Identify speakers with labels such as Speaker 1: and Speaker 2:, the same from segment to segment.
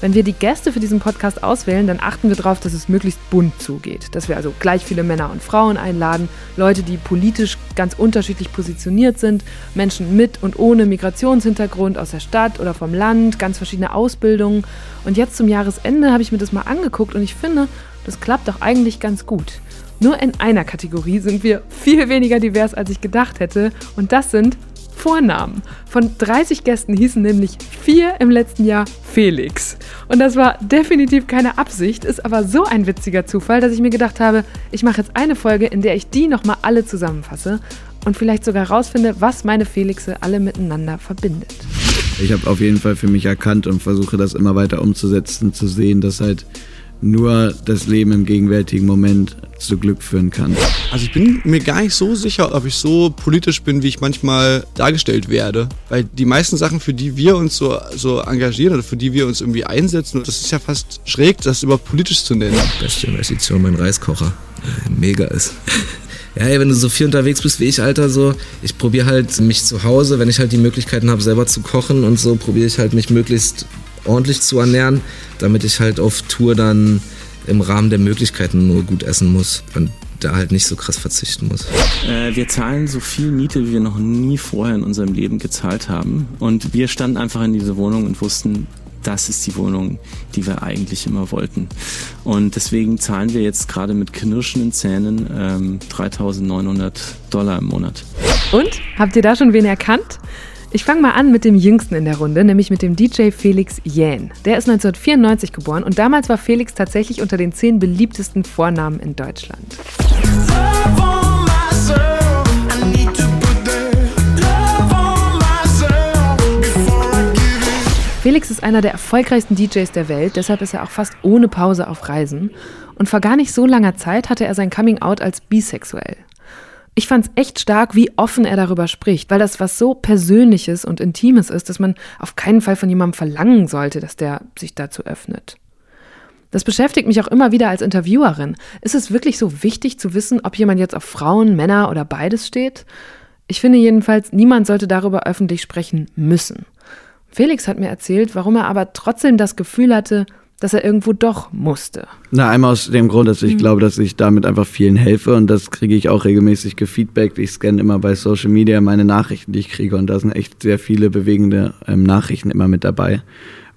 Speaker 1: Wenn wir die Gäste für diesen Podcast auswählen, dann achten wir darauf, dass es möglichst bunt zugeht. Dass wir also gleich viele Männer und Frauen einladen, Leute, die politisch ganz unterschiedlich positioniert sind, Menschen mit und ohne Migrationshintergrund aus der Stadt oder vom Land, ganz verschiedene Ausbildungen. Und jetzt zum Jahresende habe ich mir das mal angeguckt und ich finde, das klappt doch eigentlich ganz gut. Nur in einer Kategorie sind wir viel weniger divers, als ich gedacht hätte. Und das sind Vornamen. Von 30 Gästen hießen nämlich vier im letzten Jahr Felix. Und das war definitiv keine Absicht, ist aber so ein witziger Zufall, dass ich mir gedacht habe, ich mache jetzt eine Folge, in der ich die nochmal alle zusammenfasse und vielleicht sogar rausfinde, was meine Felixe alle miteinander verbindet.
Speaker 2: Ich habe auf jeden Fall für mich erkannt und versuche das immer weiter umzusetzen, zu sehen, dass halt nur das Leben im gegenwärtigen Moment zu Glück führen kann.
Speaker 3: Also ich bin mir gar nicht so sicher, ob ich so politisch bin, wie ich manchmal dargestellt werde. Weil die meisten Sachen, für die wir uns so, so engagieren oder für die wir uns irgendwie einsetzen, das ist ja fast schräg, das überhaupt politisch zu nennen.
Speaker 4: Beste Investition, mein Reiskocher. Mega ist. Ja, ey, wenn du so viel unterwegs bist wie ich, Alter, so, ich probiere halt mich zu Hause, wenn ich halt die Möglichkeiten habe, selber zu kochen und so, probiere ich halt mich möglichst ordentlich zu ernähren, damit ich halt auf Tour dann im Rahmen der Möglichkeiten nur gut essen muss und da halt nicht so krass verzichten muss.
Speaker 5: Äh, wir zahlen so viel Miete, wie wir noch nie vorher in unserem Leben gezahlt haben. Und wir standen einfach in dieser Wohnung und wussten, das ist die Wohnung, die wir eigentlich immer wollten. Und deswegen zahlen wir jetzt gerade mit knirschenden Zähnen ähm, 3.900 Dollar im Monat.
Speaker 1: Und? Habt ihr da schon wen erkannt? Ich fange mal an mit dem Jüngsten in der Runde, nämlich mit dem DJ Felix Jähn. Der ist 1994 geboren und damals war Felix tatsächlich unter den zehn beliebtesten Vornamen in Deutschland. Felix ist einer der erfolgreichsten DJs der Welt, deshalb ist er auch fast ohne Pause auf Reisen. Und vor gar nicht so langer Zeit hatte er sein Coming Out als bisexuell. Ich fand es echt stark, wie offen er darüber spricht, weil das was so Persönliches und Intimes ist, dass man auf keinen Fall von jemandem verlangen sollte, dass der sich dazu öffnet. Das beschäftigt mich auch immer wieder als Interviewerin. Ist es wirklich so wichtig zu wissen, ob jemand jetzt auf Frauen, Männer oder beides steht? Ich finde jedenfalls, niemand sollte darüber öffentlich sprechen müssen. Felix hat mir erzählt, warum er aber trotzdem das Gefühl hatte, dass er irgendwo doch musste.
Speaker 2: Na, einmal aus dem Grund, dass ich mhm. glaube, dass ich damit einfach vielen helfe und das kriege ich auch regelmäßig gefeedbackt. Ich scanne immer bei Social Media meine Nachrichten, die ich kriege und da sind echt sehr viele bewegende ähm, Nachrichten immer mit dabei.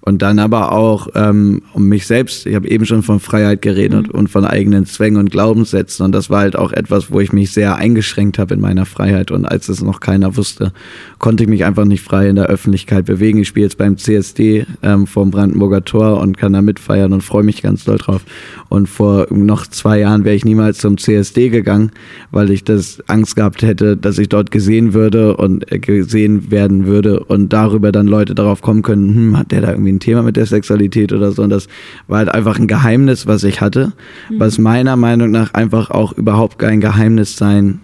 Speaker 2: Und dann aber auch ähm, um mich selbst. Ich habe eben schon von Freiheit geredet mhm. und von eigenen Zwängen und Glaubenssätzen. Und das war halt auch etwas, wo ich mich sehr eingeschränkt habe in meiner Freiheit. Und als es noch keiner wusste, konnte ich mich einfach nicht frei in der Öffentlichkeit bewegen. Ich spiele jetzt beim CSD ähm, vom Brandenburger Tor und kann da mitfeiern und freue mich ganz doll drauf. Und vor noch zwei Jahren wäre ich niemals zum CSD gegangen, weil ich das Angst gehabt hätte, dass ich dort gesehen würde und äh, gesehen werden würde und darüber dann Leute darauf kommen können, hm, hat der da irgendwie ein Thema mit der Sexualität oder so. Und das war halt einfach ein Geheimnis, was ich hatte, mhm. was meiner Meinung nach einfach auch überhaupt kein Geheimnis sein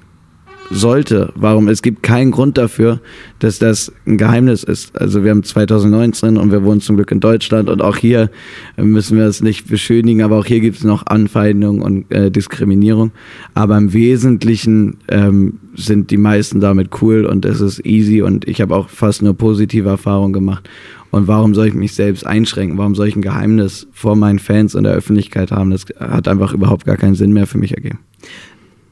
Speaker 2: sollte. Warum? Es gibt keinen Grund dafür, dass das ein Geheimnis ist. Also wir haben 2019 und wir wohnen zum Glück in Deutschland und auch hier müssen wir es nicht beschönigen, aber auch hier gibt es noch Anfeindung und äh, Diskriminierung. Aber im Wesentlichen ähm, sind die meisten damit cool und es ist easy und ich habe auch fast nur positive Erfahrungen gemacht. Und warum soll ich mich selbst einschränken? Warum soll ich ein Geheimnis vor meinen Fans und der Öffentlichkeit haben? Das hat einfach überhaupt gar keinen Sinn mehr für mich ergeben.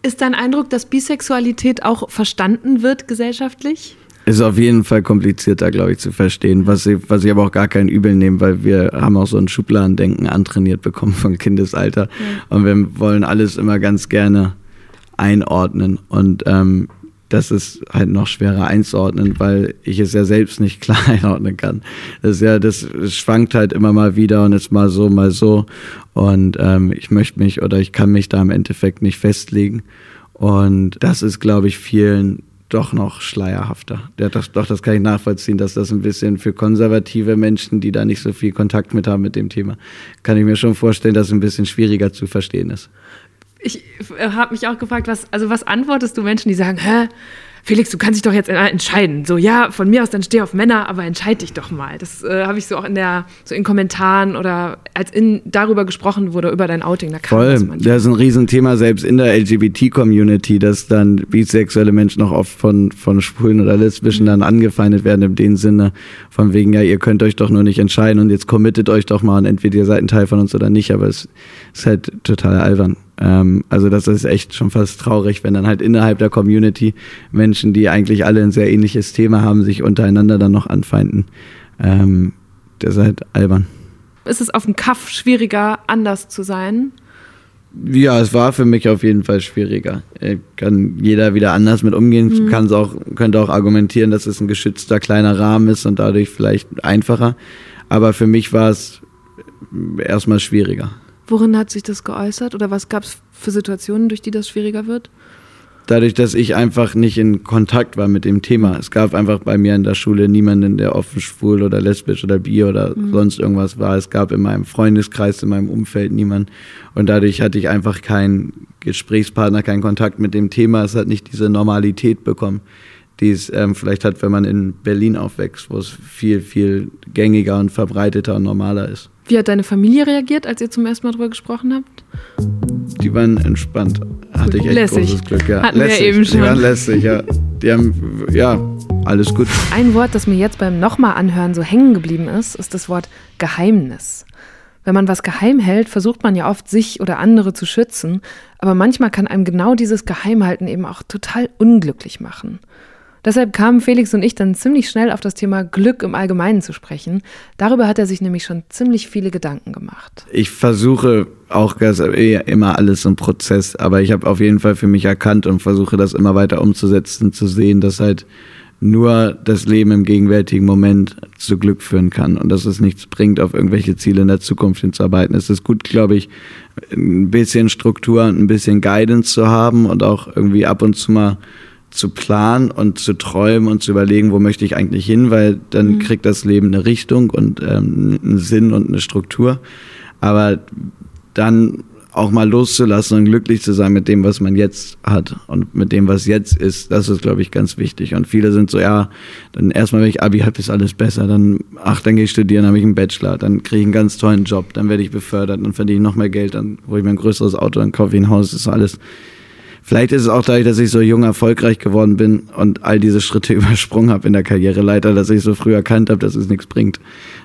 Speaker 1: Ist dein Eindruck, dass Bisexualität auch verstanden wird gesellschaftlich?
Speaker 2: Ist auf jeden Fall komplizierter, glaube ich, zu verstehen, was ich, was ich aber auch gar kein Übel nehme, weil wir haben auch so ein Schubladendenken antrainiert bekommen von Kindesalter. Ja. Und wir wollen alles immer ganz gerne einordnen. Und ähm, das ist halt noch schwerer einzuordnen, weil ich es ja selbst nicht klar einordnen kann. Das ist ja, das schwankt halt immer mal wieder und ist mal so, mal so. Und ähm, ich möchte mich oder ich kann mich da im Endeffekt nicht festlegen. Und das ist, glaube ich, vielen doch noch schleierhafter. Ja, das, doch, das kann ich nachvollziehen, dass das ein bisschen für konservative Menschen, die da nicht so viel Kontakt mit haben mit dem Thema, kann ich mir schon vorstellen, dass es ein bisschen schwieriger zu verstehen ist.
Speaker 1: Ich äh, habe mich auch gefragt, was, also was antwortest du Menschen, die sagen, hä, Felix, du kannst dich doch jetzt entscheiden. So, ja, von mir aus, dann steh auf Männer, aber entscheid dich doch mal. Das äh, habe ich so auch in der, so in Kommentaren oder als in, darüber gesprochen wurde, über dein Outing, da kam
Speaker 2: Voll, das, das ist ein Riesenthema, selbst in der LGBT-Community, dass dann bisexuelle Menschen auch oft von, von Schwulen oder Lesbischen dann angefeindet werden, in dem Sinne, von wegen, ja, ihr könnt euch doch nur nicht entscheiden und jetzt committet euch doch mal und entweder ihr seid ein Teil von uns oder nicht, aber es ist halt total albern. Ähm, also das ist echt schon fast traurig, wenn dann halt innerhalb der Community Menschen, die eigentlich alle ein sehr ähnliches Thema haben, sich untereinander dann noch anfeinden. Ähm, das ist halt albern.
Speaker 1: Ist es auf dem Kaff schwieriger, anders zu sein?
Speaker 2: Ja, es war für mich auf jeden Fall schwieriger. Kann jeder wieder anders mit umgehen, mhm. kann auch, könnte auch argumentieren, dass es ein geschützter kleiner Rahmen ist und dadurch vielleicht einfacher. Aber für mich war es erstmal schwieriger.
Speaker 1: Worin hat sich das geäußert oder was gab es für Situationen, durch die das schwieriger wird?
Speaker 2: Dadurch, dass ich einfach nicht in Kontakt war mit dem Thema. Es gab einfach bei mir in der Schule niemanden, der offen schwul oder lesbisch oder bi oder mhm. sonst irgendwas war. Es gab in meinem Freundeskreis, in meinem Umfeld niemanden. Und dadurch hatte ich einfach keinen Gesprächspartner, keinen Kontakt mit dem Thema. Es hat nicht diese Normalität bekommen, die es ähm, vielleicht hat, wenn man in Berlin aufwächst, wo es viel, viel gängiger und verbreiteter und normaler ist.
Speaker 1: Wie hat deine Familie reagiert, als ihr zum ersten Mal darüber gesprochen habt?
Speaker 2: Die waren entspannt. Hatte ich echt
Speaker 1: lässig.
Speaker 2: großes Glück. Ja.
Speaker 1: Hatten lässig. wir eben schon.
Speaker 2: Die waren lässig, ja. Die haben, ja, alles gut.
Speaker 1: Ein Wort, das mir jetzt beim nochmal anhören so hängen geblieben ist, ist das Wort Geheimnis. Wenn man was geheim hält, versucht man ja oft, sich oder andere zu schützen, aber manchmal kann einem genau dieses Geheimhalten eben auch total unglücklich machen. Deshalb kamen Felix und ich dann ziemlich schnell auf das Thema Glück im Allgemeinen zu sprechen. Darüber hat er sich nämlich schon ziemlich viele Gedanken gemacht.
Speaker 2: Ich versuche auch immer alles im Prozess, aber ich habe auf jeden Fall für mich erkannt und versuche das immer weiter umzusetzen, zu sehen, dass halt nur das Leben im gegenwärtigen Moment zu Glück führen kann und dass es nichts bringt, auf irgendwelche Ziele in der Zukunft hinzuarbeiten. Es ist gut, glaube ich, ein bisschen Struktur und ein bisschen Guidance zu haben und auch irgendwie ab und zu mal zu planen und zu träumen und zu überlegen, wo möchte ich eigentlich hin, weil dann mhm. kriegt das Leben eine Richtung und ähm, einen Sinn und eine Struktur. Aber dann auch mal loszulassen und glücklich zu sein mit dem, was man jetzt hat und mit dem, was jetzt ist, das ist, glaube ich, ganz wichtig. Und viele sind so, ja, dann erstmal, wenn ich Abi habe, ist alles besser. Dann, ach, dann gehe ich studieren, dann habe ich einen Bachelor, dann kriege ich einen ganz tollen Job, dann werde ich befördert, dann verdiene ich noch mehr Geld, dann hole ich mir ein größeres Auto, dann kaufe ich ein Haus, das ist alles Vielleicht ist es auch dadurch, dass ich so jung erfolgreich geworden bin und all diese Schritte übersprungen habe in der Karriereleiter, dass ich so früh erkannt habe, dass es nichts bringt.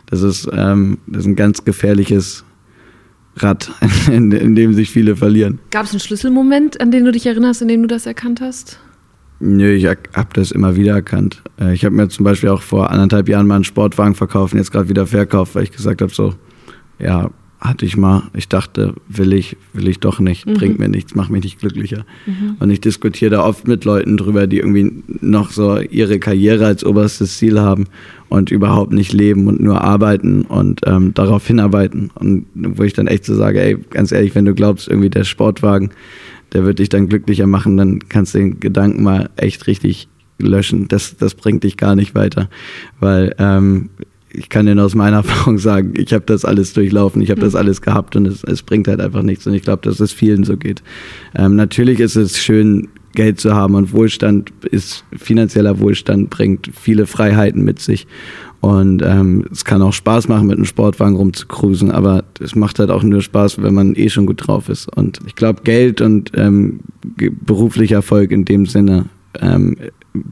Speaker 2: Das ist, ähm, das ist ein ganz gefährliches Rad, in, in dem sich viele verlieren.
Speaker 1: Gab es einen Schlüsselmoment, an den du dich erinnerst, in dem du das erkannt hast?
Speaker 2: Nö, ich habe das immer wieder erkannt. Äh, ich habe mir zum Beispiel auch vor anderthalb Jahren mal einen Sportwagen verkauft und jetzt gerade wieder verkauft, weil ich gesagt habe, so, ja, hatte ich mal, ich dachte, will ich, will ich doch nicht, mhm. bringt mir nichts, macht mich nicht glücklicher. Mhm. Und ich diskutiere da oft mit Leuten drüber, die irgendwie noch so ihre Karriere als oberstes Ziel haben und überhaupt nicht leben und nur arbeiten und ähm, darauf hinarbeiten. Und wo ich dann echt so sage, ey, ganz ehrlich, wenn du glaubst, irgendwie der Sportwagen, der wird dich dann glücklicher machen, dann kannst du den Gedanken mal echt richtig löschen. Das, das bringt dich gar nicht weiter. Weil ähm, ich kann dir aus meiner Erfahrung sagen, ich habe das alles durchlaufen, ich habe das mhm. alles gehabt und es, es, bringt halt einfach nichts. Und ich glaube, dass es vielen so geht. Ähm, natürlich ist es schön, Geld zu haben und Wohlstand ist, finanzieller Wohlstand bringt viele Freiheiten mit sich. Und ähm, es kann auch Spaß machen, mit einem Sportwagen rumzucruisen, aber es macht halt auch nur Spaß, wenn man eh schon gut drauf ist. Und ich glaube, Geld und ähm, beruflicher Erfolg in dem Sinne ähm,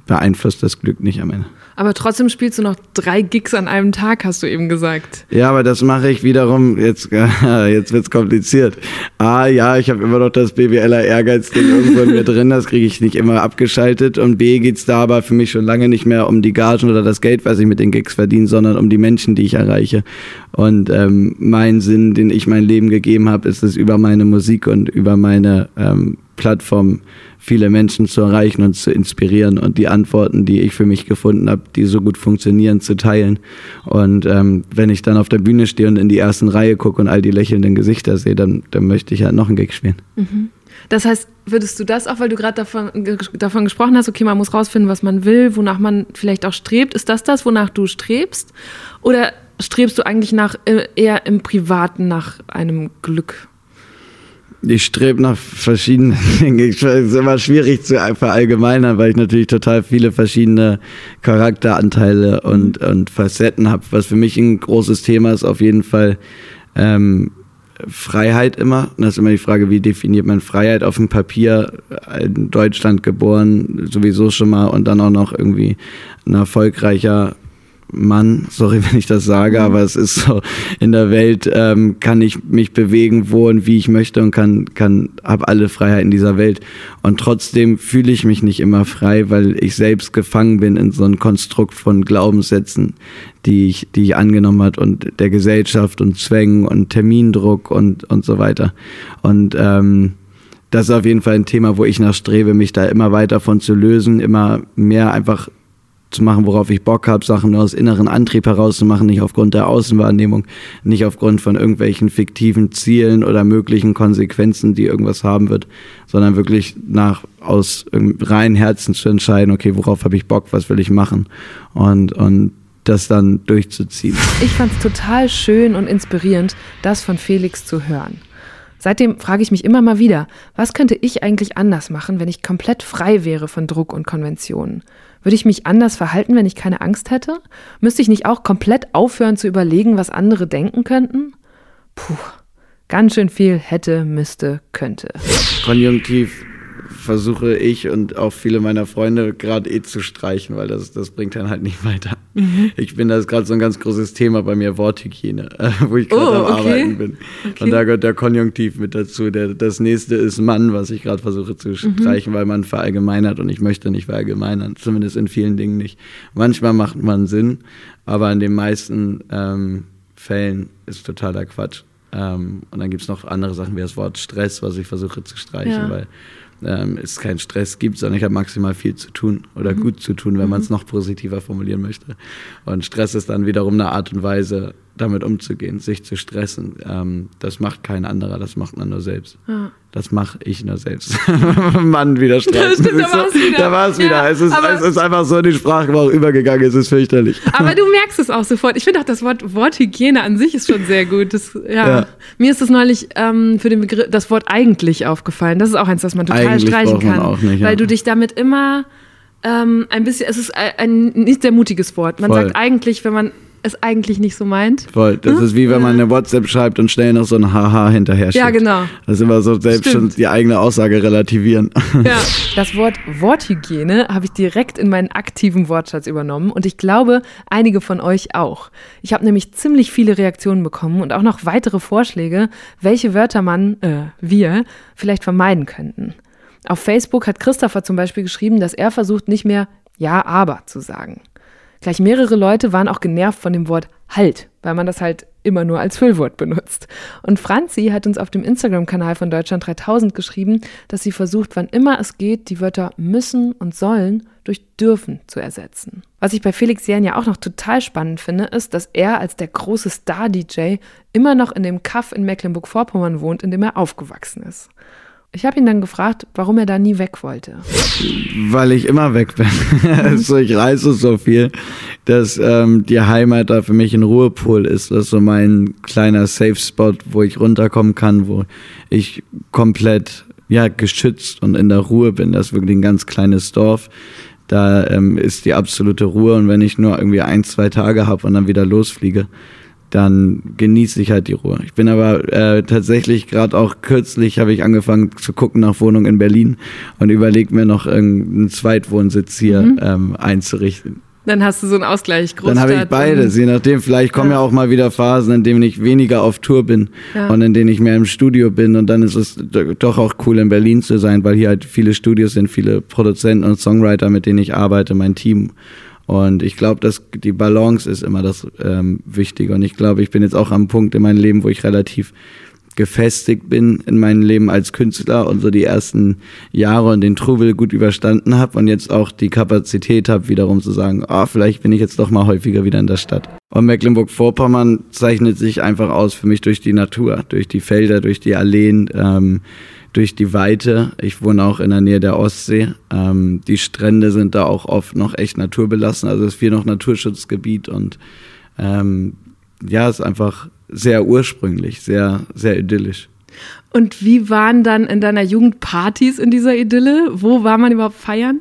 Speaker 2: beeinflusst das Glück nicht am Ende.
Speaker 1: Aber trotzdem spielst du noch drei Gigs an einem Tag, hast du eben gesagt.
Speaker 2: Ja, aber das mache ich wiederum, jetzt, jetzt wird's kompliziert. A, ja, ich habe immer noch das BWLer Ehrgeiz-Ding irgendwo in mir drin, das kriege ich nicht immer abgeschaltet. Und B, geht's da aber für mich schon lange nicht mehr um die Gagen oder das Geld, was ich mit den Gigs verdiene, sondern um die Menschen, die ich erreiche. Und ähm, mein Sinn, den ich mein Leben gegeben habe, ist es über meine Musik und über meine ähm, Plattform viele Menschen zu erreichen und zu inspirieren und die Antworten, die ich für mich gefunden habe, die so gut funktionieren, zu teilen. Und ähm, wenn ich dann auf der Bühne stehe und in die ersten Reihe gucke und all die lächelnden Gesichter sehe, dann, dann möchte ich halt noch einen Gig spielen.
Speaker 1: Mhm. Das heißt, würdest du das auch, weil du gerade davon, davon gesprochen hast, okay, man muss rausfinden, was man will, wonach man vielleicht auch strebt, ist das das, wonach du strebst? Oder strebst du eigentlich nach äh, eher im Privaten nach einem Glück?
Speaker 2: Ich strebe nach verschiedenen Dingen. Es ist immer schwierig zu verallgemeinern, weil ich natürlich total viele verschiedene Charakteranteile und, und Facetten habe. Was für mich ein großes Thema ist, auf jeden Fall ähm, Freiheit immer. Und das ist immer die Frage, wie definiert man Freiheit auf dem Papier? In Deutschland geboren, sowieso schon mal und dann auch noch irgendwie ein erfolgreicher Mann, sorry, wenn ich das sage, mhm. aber es ist so, in der Welt ähm, kann ich mich bewegen, wo und wie ich möchte und kann, kann, habe alle Freiheiten dieser Welt. Und trotzdem fühle ich mich nicht immer frei, weil ich selbst gefangen bin in so einem Konstrukt von Glaubenssätzen, die ich, die ich angenommen hat und der Gesellschaft und Zwängen und Termindruck und, und so weiter. Und ähm, das ist auf jeden Fall ein Thema, wo ich nachstrebe, mich da immer weiter von zu lösen, immer mehr einfach zu machen, worauf ich Bock habe, Sachen aus inneren Antrieb herauszumachen, nicht aufgrund der Außenwahrnehmung, nicht aufgrund von irgendwelchen fiktiven Zielen oder möglichen Konsequenzen, die irgendwas haben wird, sondern wirklich nach aus reinen Herzen zu entscheiden, okay, worauf habe ich Bock, was will ich machen und und das dann durchzuziehen.
Speaker 1: Ich fand es total schön und inspirierend, das von Felix zu hören. Seitdem frage ich mich immer mal wieder, was könnte ich eigentlich anders machen, wenn ich komplett frei wäre von Druck und Konventionen? Würde ich mich anders verhalten, wenn ich keine Angst hätte? Müsste ich nicht auch komplett aufhören zu überlegen, was andere denken könnten? Puh, ganz schön viel hätte, müsste, könnte.
Speaker 2: Konjunktiv versuche ich und auch viele meiner Freunde gerade eh zu streichen, weil das, das bringt dann halt nicht weiter. Mhm. Ich bin, das ist gerade so ein ganz großes Thema bei mir, Worthygiene, äh, wo ich gerade oh, am okay. Arbeiten bin. Okay. Und da gehört der Konjunktiv mit dazu. Der, das nächste ist Mann, was ich gerade versuche zu mhm. streichen, weil man verallgemeinert und ich möchte nicht verallgemeinern, zumindest in vielen Dingen nicht. Manchmal macht man Sinn, aber in den meisten ähm, Fällen ist totaler Quatsch. Ähm, und dann gibt es noch andere Sachen wie das Wort Stress, was ich versuche zu streichen, ja. weil ähm, es keinen Stress gibt, sondern ich habe maximal viel zu tun oder mhm. gut zu tun, wenn mhm. man es noch positiver formulieren möchte. Und Stress ist dann wiederum eine Art und Weise, damit umzugehen, sich zu stressen. Ähm, das macht kein anderer, das macht man nur selbst. Ja. Das mache ich nur selbst. Mann, wieder. Stimmt, da war es wieder. Da war es wieder. Ja, es, ist, es ist einfach so in die Sprachgebrauch übergegangen, es ist fürchterlich.
Speaker 1: Aber du merkst es auch sofort. Ich finde auch das Wort, Wort Hygiene an sich ist schon sehr gut. Das, ja. ja. Mir ist das neulich ähm, für den Begriff, das Wort eigentlich aufgefallen. Das ist auch eins, das man total eigentlich streichen kann. Auch nicht, weil du dich damit immer ähm, ein bisschen, es ist ein, ein nicht sehr mutiges Wort. Man Voll. sagt eigentlich, wenn man es eigentlich nicht so meint.
Speaker 2: Voll. Das hm? ist wie wenn man eine WhatsApp schreibt und schnell noch so ein Haha hinterher schickt.
Speaker 1: Ja, genau.
Speaker 2: Das ist immer so selbst Stimmt. schon die eigene Aussage relativieren.
Speaker 1: Ja. Das Wort Worthygiene habe ich direkt in meinen aktiven Wortschatz übernommen und ich glaube, einige von euch auch. Ich habe nämlich ziemlich viele Reaktionen bekommen und auch noch weitere Vorschläge, welche Wörter man, äh, wir, vielleicht vermeiden könnten. Auf Facebook hat Christopher zum Beispiel geschrieben, dass er versucht, nicht mehr Ja, aber zu sagen. Gleich mehrere Leute waren auch genervt von dem Wort Halt, weil man das halt immer nur als Füllwort benutzt. Und Franzi hat uns auf dem Instagram-Kanal von Deutschland 3000 geschrieben, dass sie versucht, wann immer es geht, die Wörter müssen und sollen durch dürfen zu ersetzen. Was ich bei Felix Jähn ja auch noch total spannend finde, ist, dass er als der große Star-DJ immer noch in dem Kaff in Mecklenburg-Vorpommern wohnt, in dem er aufgewachsen ist. Ich habe ihn dann gefragt, warum er da nie weg wollte.
Speaker 2: Weil ich immer weg bin. also ich reise so viel, dass ähm, die Heimat da für mich ein Ruhepol ist. Das ist so mein kleiner Safe Spot, wo ich runterkommen kann, wo ich komplett ja, geschützt und in der Ruhe bin. Das ist wirklich ein ganz kleines Dorf. Da ähm, ist die absolute Ruhe und wenn ich nur irgendwie ein, zwei Tage habe und dann wieder losfliege, dann genieße ich halt die Ruhe. Ich bin aber äh, tatsächlich gerade auch kürzlich habe ich angefangen zu gucken nach Wohnungen in Berlin und überlege mir noch irgendeinen Zweitwohnsitz hier mhm. ähm, einzurichten.
Speaker 1: Dann hast du so einen Ausgleich.
Speaker 2: Großstadt Dann habe ich beides, je nachdem. Vielleicht kommen ja. ja. auch mal wieder Phasen, in denen ich weniger auf Tour bin ja. und in denen ich mehr im Studio bin. Und dann ist es doch auch cool, in Berlin zu sein, weil hier halt viele Studios sind, viele Produzenten und Songwriter, mit denen ich arbeite, mein Team. Und ich glaube, dass die Balance ist immer das ähm, Wichtige. Und ich glaube, ich bin jetzt auch am Punkt in meinem Leben, wo ich relativ gefestigt bin in meinem Leben als Künstler und so die ersten Jahre und den Trubel gut überstanden habe und jetzt auch die Kapazität habe, wiederum zu sagen, ah, vielleicht bin ich jetzt doch mal häufiger wieder in der Stadt. Und Mecklenburg-Vorpommern zeichnet sich einfach aus für mich durch die Natur, durch die Felder, durch die Alleen. Ähm, durch die Weite. Ich wohne auch in der Nähe der Ostsee. Ähm, die Strände sind da auch oft noch echt naturbelassen. Also es ist viel noch Naturschutzgebiet und ähm, ja, es ist einfach sehr ursprünglich, sehr, sehr idyllisch.
Speaker 1: Und wie waren dann in deiner Jugend Partys in dieser Idylle? Wo war man überhaupt feiern?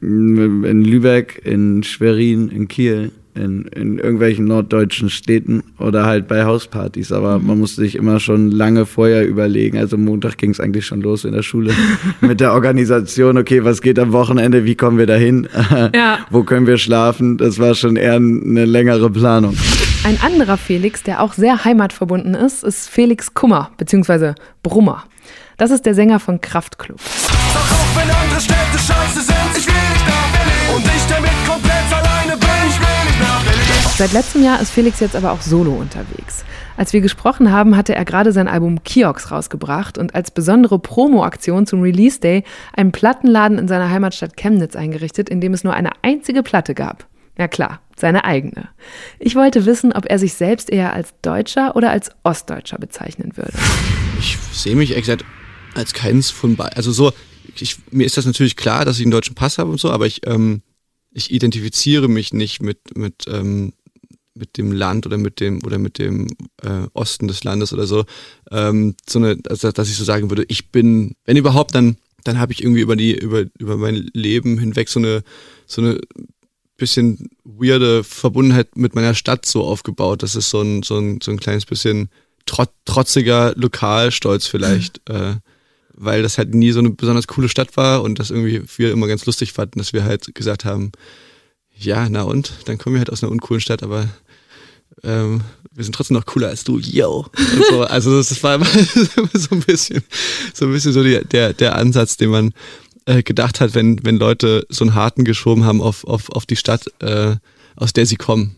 Speaker 2: In Lübeck, in Schwerin, in Kiel in, in irgendwelchen norddeutschen Städten oder halt bei Hauspartys. Aber mhm. man musste sich immer schon lange vorher überlegen. Also Montag ging es eigentlich schon los in der Schule mit der Organisation. Okay, was geht am Wochenende? Wie kommen wir dahin? Ja. Wo können wir schlafen? Das war schon eher eine längere Planung.
Speaker 1: Ein anderer Felix, der auch sehr heimatverbunden ist, ist Felix Kummer bzw. Brummer. Das ist der Sänger von Kraftklub. Doch auch wenn andere Städte scheiße sind, Seit letztem Jahr ist Felix jetzt aber auch solo unterwegs. Als wir gesprochen haben, hatte er gerade sein Album Kiox rausgebracht und als besondere Promo-Aktion zum Release Day einen Plattenladen in seiner Heimatstadt Chemnitz eingerichtet, in dem es nur eine einzige Platte gab. Ja klar, seine eigene. Ich wollte wissen, ob er sich selbst eher als Deutscher oder als Ostdeutscher bezeichnen würde.
Speaker 3: Ich sehe mich exakt als keins von beiden. Also so, ich, mir ist das natürlich klar, dass ich einen deutschen Pass habe und so, aber ich, ähm, ich identifiziere mich nicht mit, mit ähm, mit dem Land oder mit dem oder mit dem äh, Osten des Landes oder so, ähm, so eine, also, dass ich so sagen würde, ich bin, wenn überhaupt, dann dann habe ich irgendwie über die über über mein Leben hinweg so eine so eine bisschen weirde Verbundenheit mit meiner Stadt so aufgebaut. Das ist so ein so ein so ein kleines bisschen trot, trotziger Lokalstolz vielleicht. Mhm. Äh, weil das halt nie so eine besonders coole Stadt war und das irgendwie wir immer ganz lustig fanden, dass wir halt gesagt haben, ja, na und, dann kommen wir halt aus einer uncoolen Stadt, aber ähm, wir sind trotzdem noch cooler als du, yo. So. Also das, war immer so ein bisschen, so ein bisschen so die, der, der Ansatz, den man äh, gedacht hat, wenn, wenn Leute so einen harten geschoben haben auf, auf, auf die Stadt, äh, aus der sie kommen.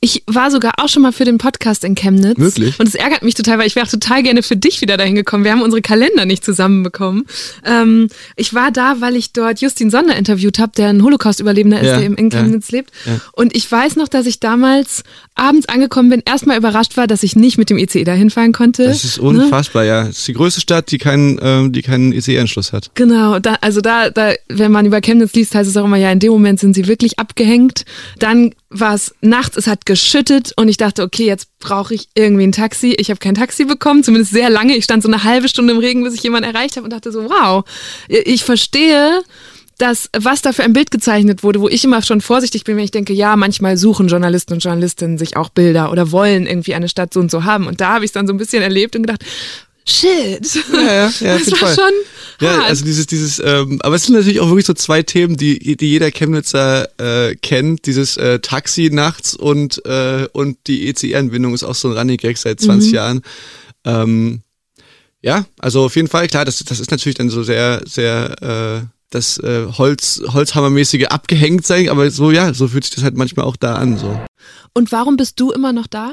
Speaker 1: Ich war sogar auch schon mal für den Podcast in Chemnitz.
Speaker 3: Wirklich?
Speaker 1: Und es ärgert mich total, weil ich wäre auch total gerne für dich wieder dahin gekommen. Wir haben unsere Kalender nicht zusammenbekommen. Ähm, ich war da, weil ich dort Justin Sonder interviewt habe, der ein Holocaust-Überlebender ist, ja, der in Chemnitz ja, lebt. Ja. Und ich weiß noch, dass ich damals abends angekommen bin, erstmal überrascht war, dass ich nicht mit dem ICE dahin fahren konnte.
Speaker 3: Das ist unfassbar, ne? ja. Es ist die größte Stadt, die keinen, ähm, die keinen ICE-Anschluss hat.
Speaker 1: Genau, da, also da, da, wenn man über Chemnitz liest, heißt es auch immer, ja, in dem Moment sind sie wirklich abgehängt. Dann war es nachts, es hat geschüttet und ich dachte, okay, jetzt brauche ich irgendwie ein Taxi. Ich habe kein Taxi bekommen, zumindest sehr lange. Ich stand so eine halbe Stunde im Regen, bis ich jemanden erreicht habe und dachte so, wow, ich verstehe, dass was da für ein Bild gezeichnet wurde, wo ich immer schon vorsichtig bin, wenn ich denke, ja, manchmal suchen Journalisten und Journalistinnen sich auch Bilder oder wollen irgendwie eine Stadt so und so haben. Und da habe ich es dann so ein bisschen erlebt und gedacht, shit. Ja, ja, ja, das war Fall. schon.
Speaker 3: Ja, hart. also dieses, dieses, ähm, aber es sind natürlich auch wirklich so zwei Themen, die, die jeder Chemnitzer äh, kennt. Dieses äh, Taxi nachts und, äh, und die ECE-Anbindung ist auch so ein Running Gag seit 20 mhm. Jahren. Ähm, ja, also auf jeden Fall, klar, das, das ist natürlich dann so sehr, sehr äh, das äh, Holz, Holzhammermäßige abgehängt sein, aber so, ja, so fühlt sich das halt manchmal auch da an. So.
Speaker 1: Und warum bist du immer noch da?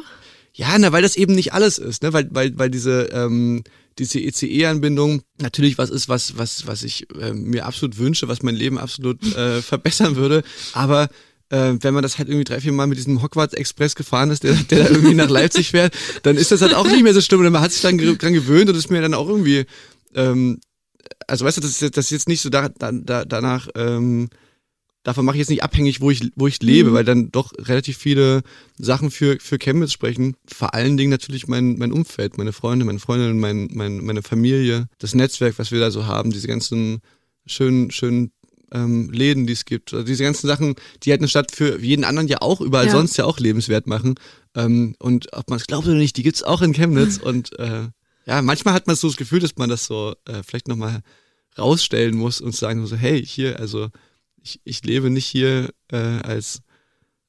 Speaker 3: Ja, na, weil das eben nicht alles ist, ne? Weil, weil, weil diese, ähm, diese ECE-Anbindung natürlich was ist, was, was, was ich äh, mir absolut wünsche, was mein Leben absolut äh, verbessern würde. Aber äh, wenn man das halt irgendwie drei, vier Mal mit diesem Hogwarts Express gefahren ist, der, der da irgendwie nach Leipzig fährt, dann ist das halt auch nicht mehr so schlimm. Und man hat sich dann dran gewöhnt und ist mir dann auch irgendwie, ähm, also weißt du, das ist, das ist jetzt nicht so da, da, danach, ähm, davon mache ich jetzt nicht abhängig, wo ich, wo ich lebe, mhm. weil dann doch relativ viele Sachen für, für Chemnitz sprechen. Vor allen Dingen natürlich mein, mein Umfeld, meine Freunde, meine Freundinnen, mein, mein, meine Familie, das Netzwerk, was wir da so haben, diese ganzen schönen, schönen ähm, Läden, die es gibt. Also diese ganzen Sachen, die halt eine Stadt für jeden anderen ja auch überall ja. sonst ja auch lebenswert machen. Ähm, und ob man es glaubt oder nicht, die gibt's auch in Chemnitz. und äh, ja, manchmal hat man so das Gefühl, dass man das so äh, vielleicht nochmal rausstellen muss und sagen so, hey, hier, also ich, ich lebe nicht hier äh, als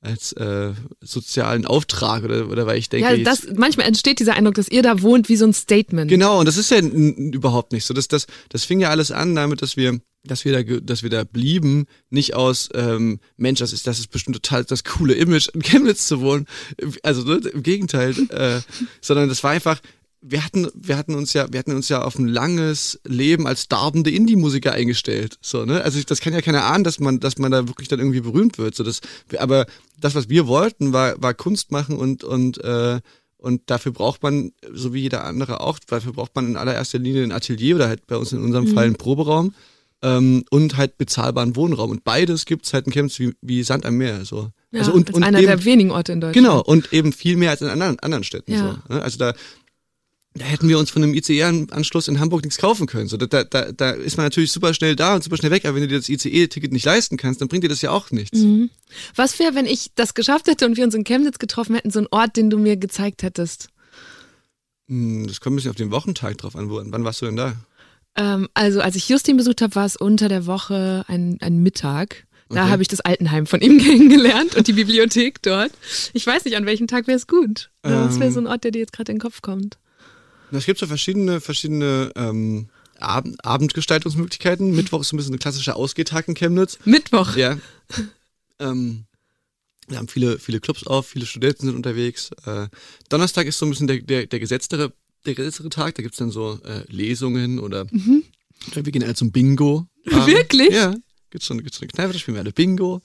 Speaker 3: als äh, sozialen Auftrag oder, oder weil ich denke.
Speaker 1: Ja, das, manchmal entsteht dieser Eindruck, dass ihr da wohnt wie so ein Statement.
Speaker 3: Genau, und das ist ja überhaupt nicht so. Das, das, das fing ja alles an damit, dass wir, dass wir da, dass wir da blieben, nicht aus ähm, Mensch, das ist, das ist bestimmt total das coole Image, in Chemnitz zu wohnen. Also ne, im Gegenteil, äh, sondern das war einfach, wir hatten, wir hatten uns ja, wir hatten uns ja auf ein langes Leben als darbende Indie-Musiker eingestellt. So, ne? Also das kann ja keiner ahnen, dass man, dass man da wirklich dann irgendwie berühmt wird. So, das, aber das, was wir wollten, war, war Kunst machen und, und, äh, und dafür braucht man, so wie jeder andere auch, dafür braucht man in allererster Linie ein Atelier oder halt bei uns in unserem mhm. Fall einen Proberaum ähm, und halt bezahlbaren Wohnraum. Und beides gibt's halt in Chemnitz wie, wie Sand am Meer. So.
Speaker 1: Ja, also und, und einer eben, der wenigen Orte in Deutschland.
Speaker 3: Genau, und eben viel mehr als in anderen, anderen Städten. Ja. So, ne? Also da, da hätten wir uns von einem ICE-Anschluss in Hamburg nichts kaufen können. So, da, da, da ist man natürlich super schnell da und super schnell weg, aber wenn du dir das ICE-Ticket nicht leisten kannst, dann bringt dir das ja auch nichts.
Speaker 1: Mhm. Was wäre, wenn ich das geschafft hätte und wir uns in Chemnitz getroffen hätten, so ein Ort, den du mir gezeigt hättest?
Speaker 3: Hm, das kommt ein bisschen auf den Wochentag drauf an. Wann warst du denn da?
Speaker 1: Ähm, also als ich Justin besucht habe, war es unter der Woche ein, ein Mittag. Da
Speaker 3: Okay.
Speaker 1: habe ich das Altenheim von ihm kennengelernt und die Bibliothek dort. Ich weiß nicht, an welchem Tag wäre es gut. Das wäre
Speaker 3: Ähm.
Speaker 1: so ein Ort, der dir jetzt gerade in den Kopf kommt.
Speaker 3: Es gibt so verschiedene, verschiedene ähm, Abend, Abendgestaltungsmöglichkeiten. Mittwoch ist so ein bisschen ein klassischer Ausgehtag in Chemnitz.
Speaker 1: Mittwoch.
Speaker 3: Ja. ähm, wir haben viele, viele Clubs auf, viele Studenten sind unterwegs. Äh, Donnerstag ist so ein bisschen der, der, der gesetztere, der gesetztere Tag. Da gibt's dann so äh, Lesungen oder oder wir gehen alle zum Bingo. Ähm,
Speaker 1: Wirklich?
Speaker 3: Ja. Gibt's eine- gibt's so eine Kneipe, da spielen wir alle Bingo.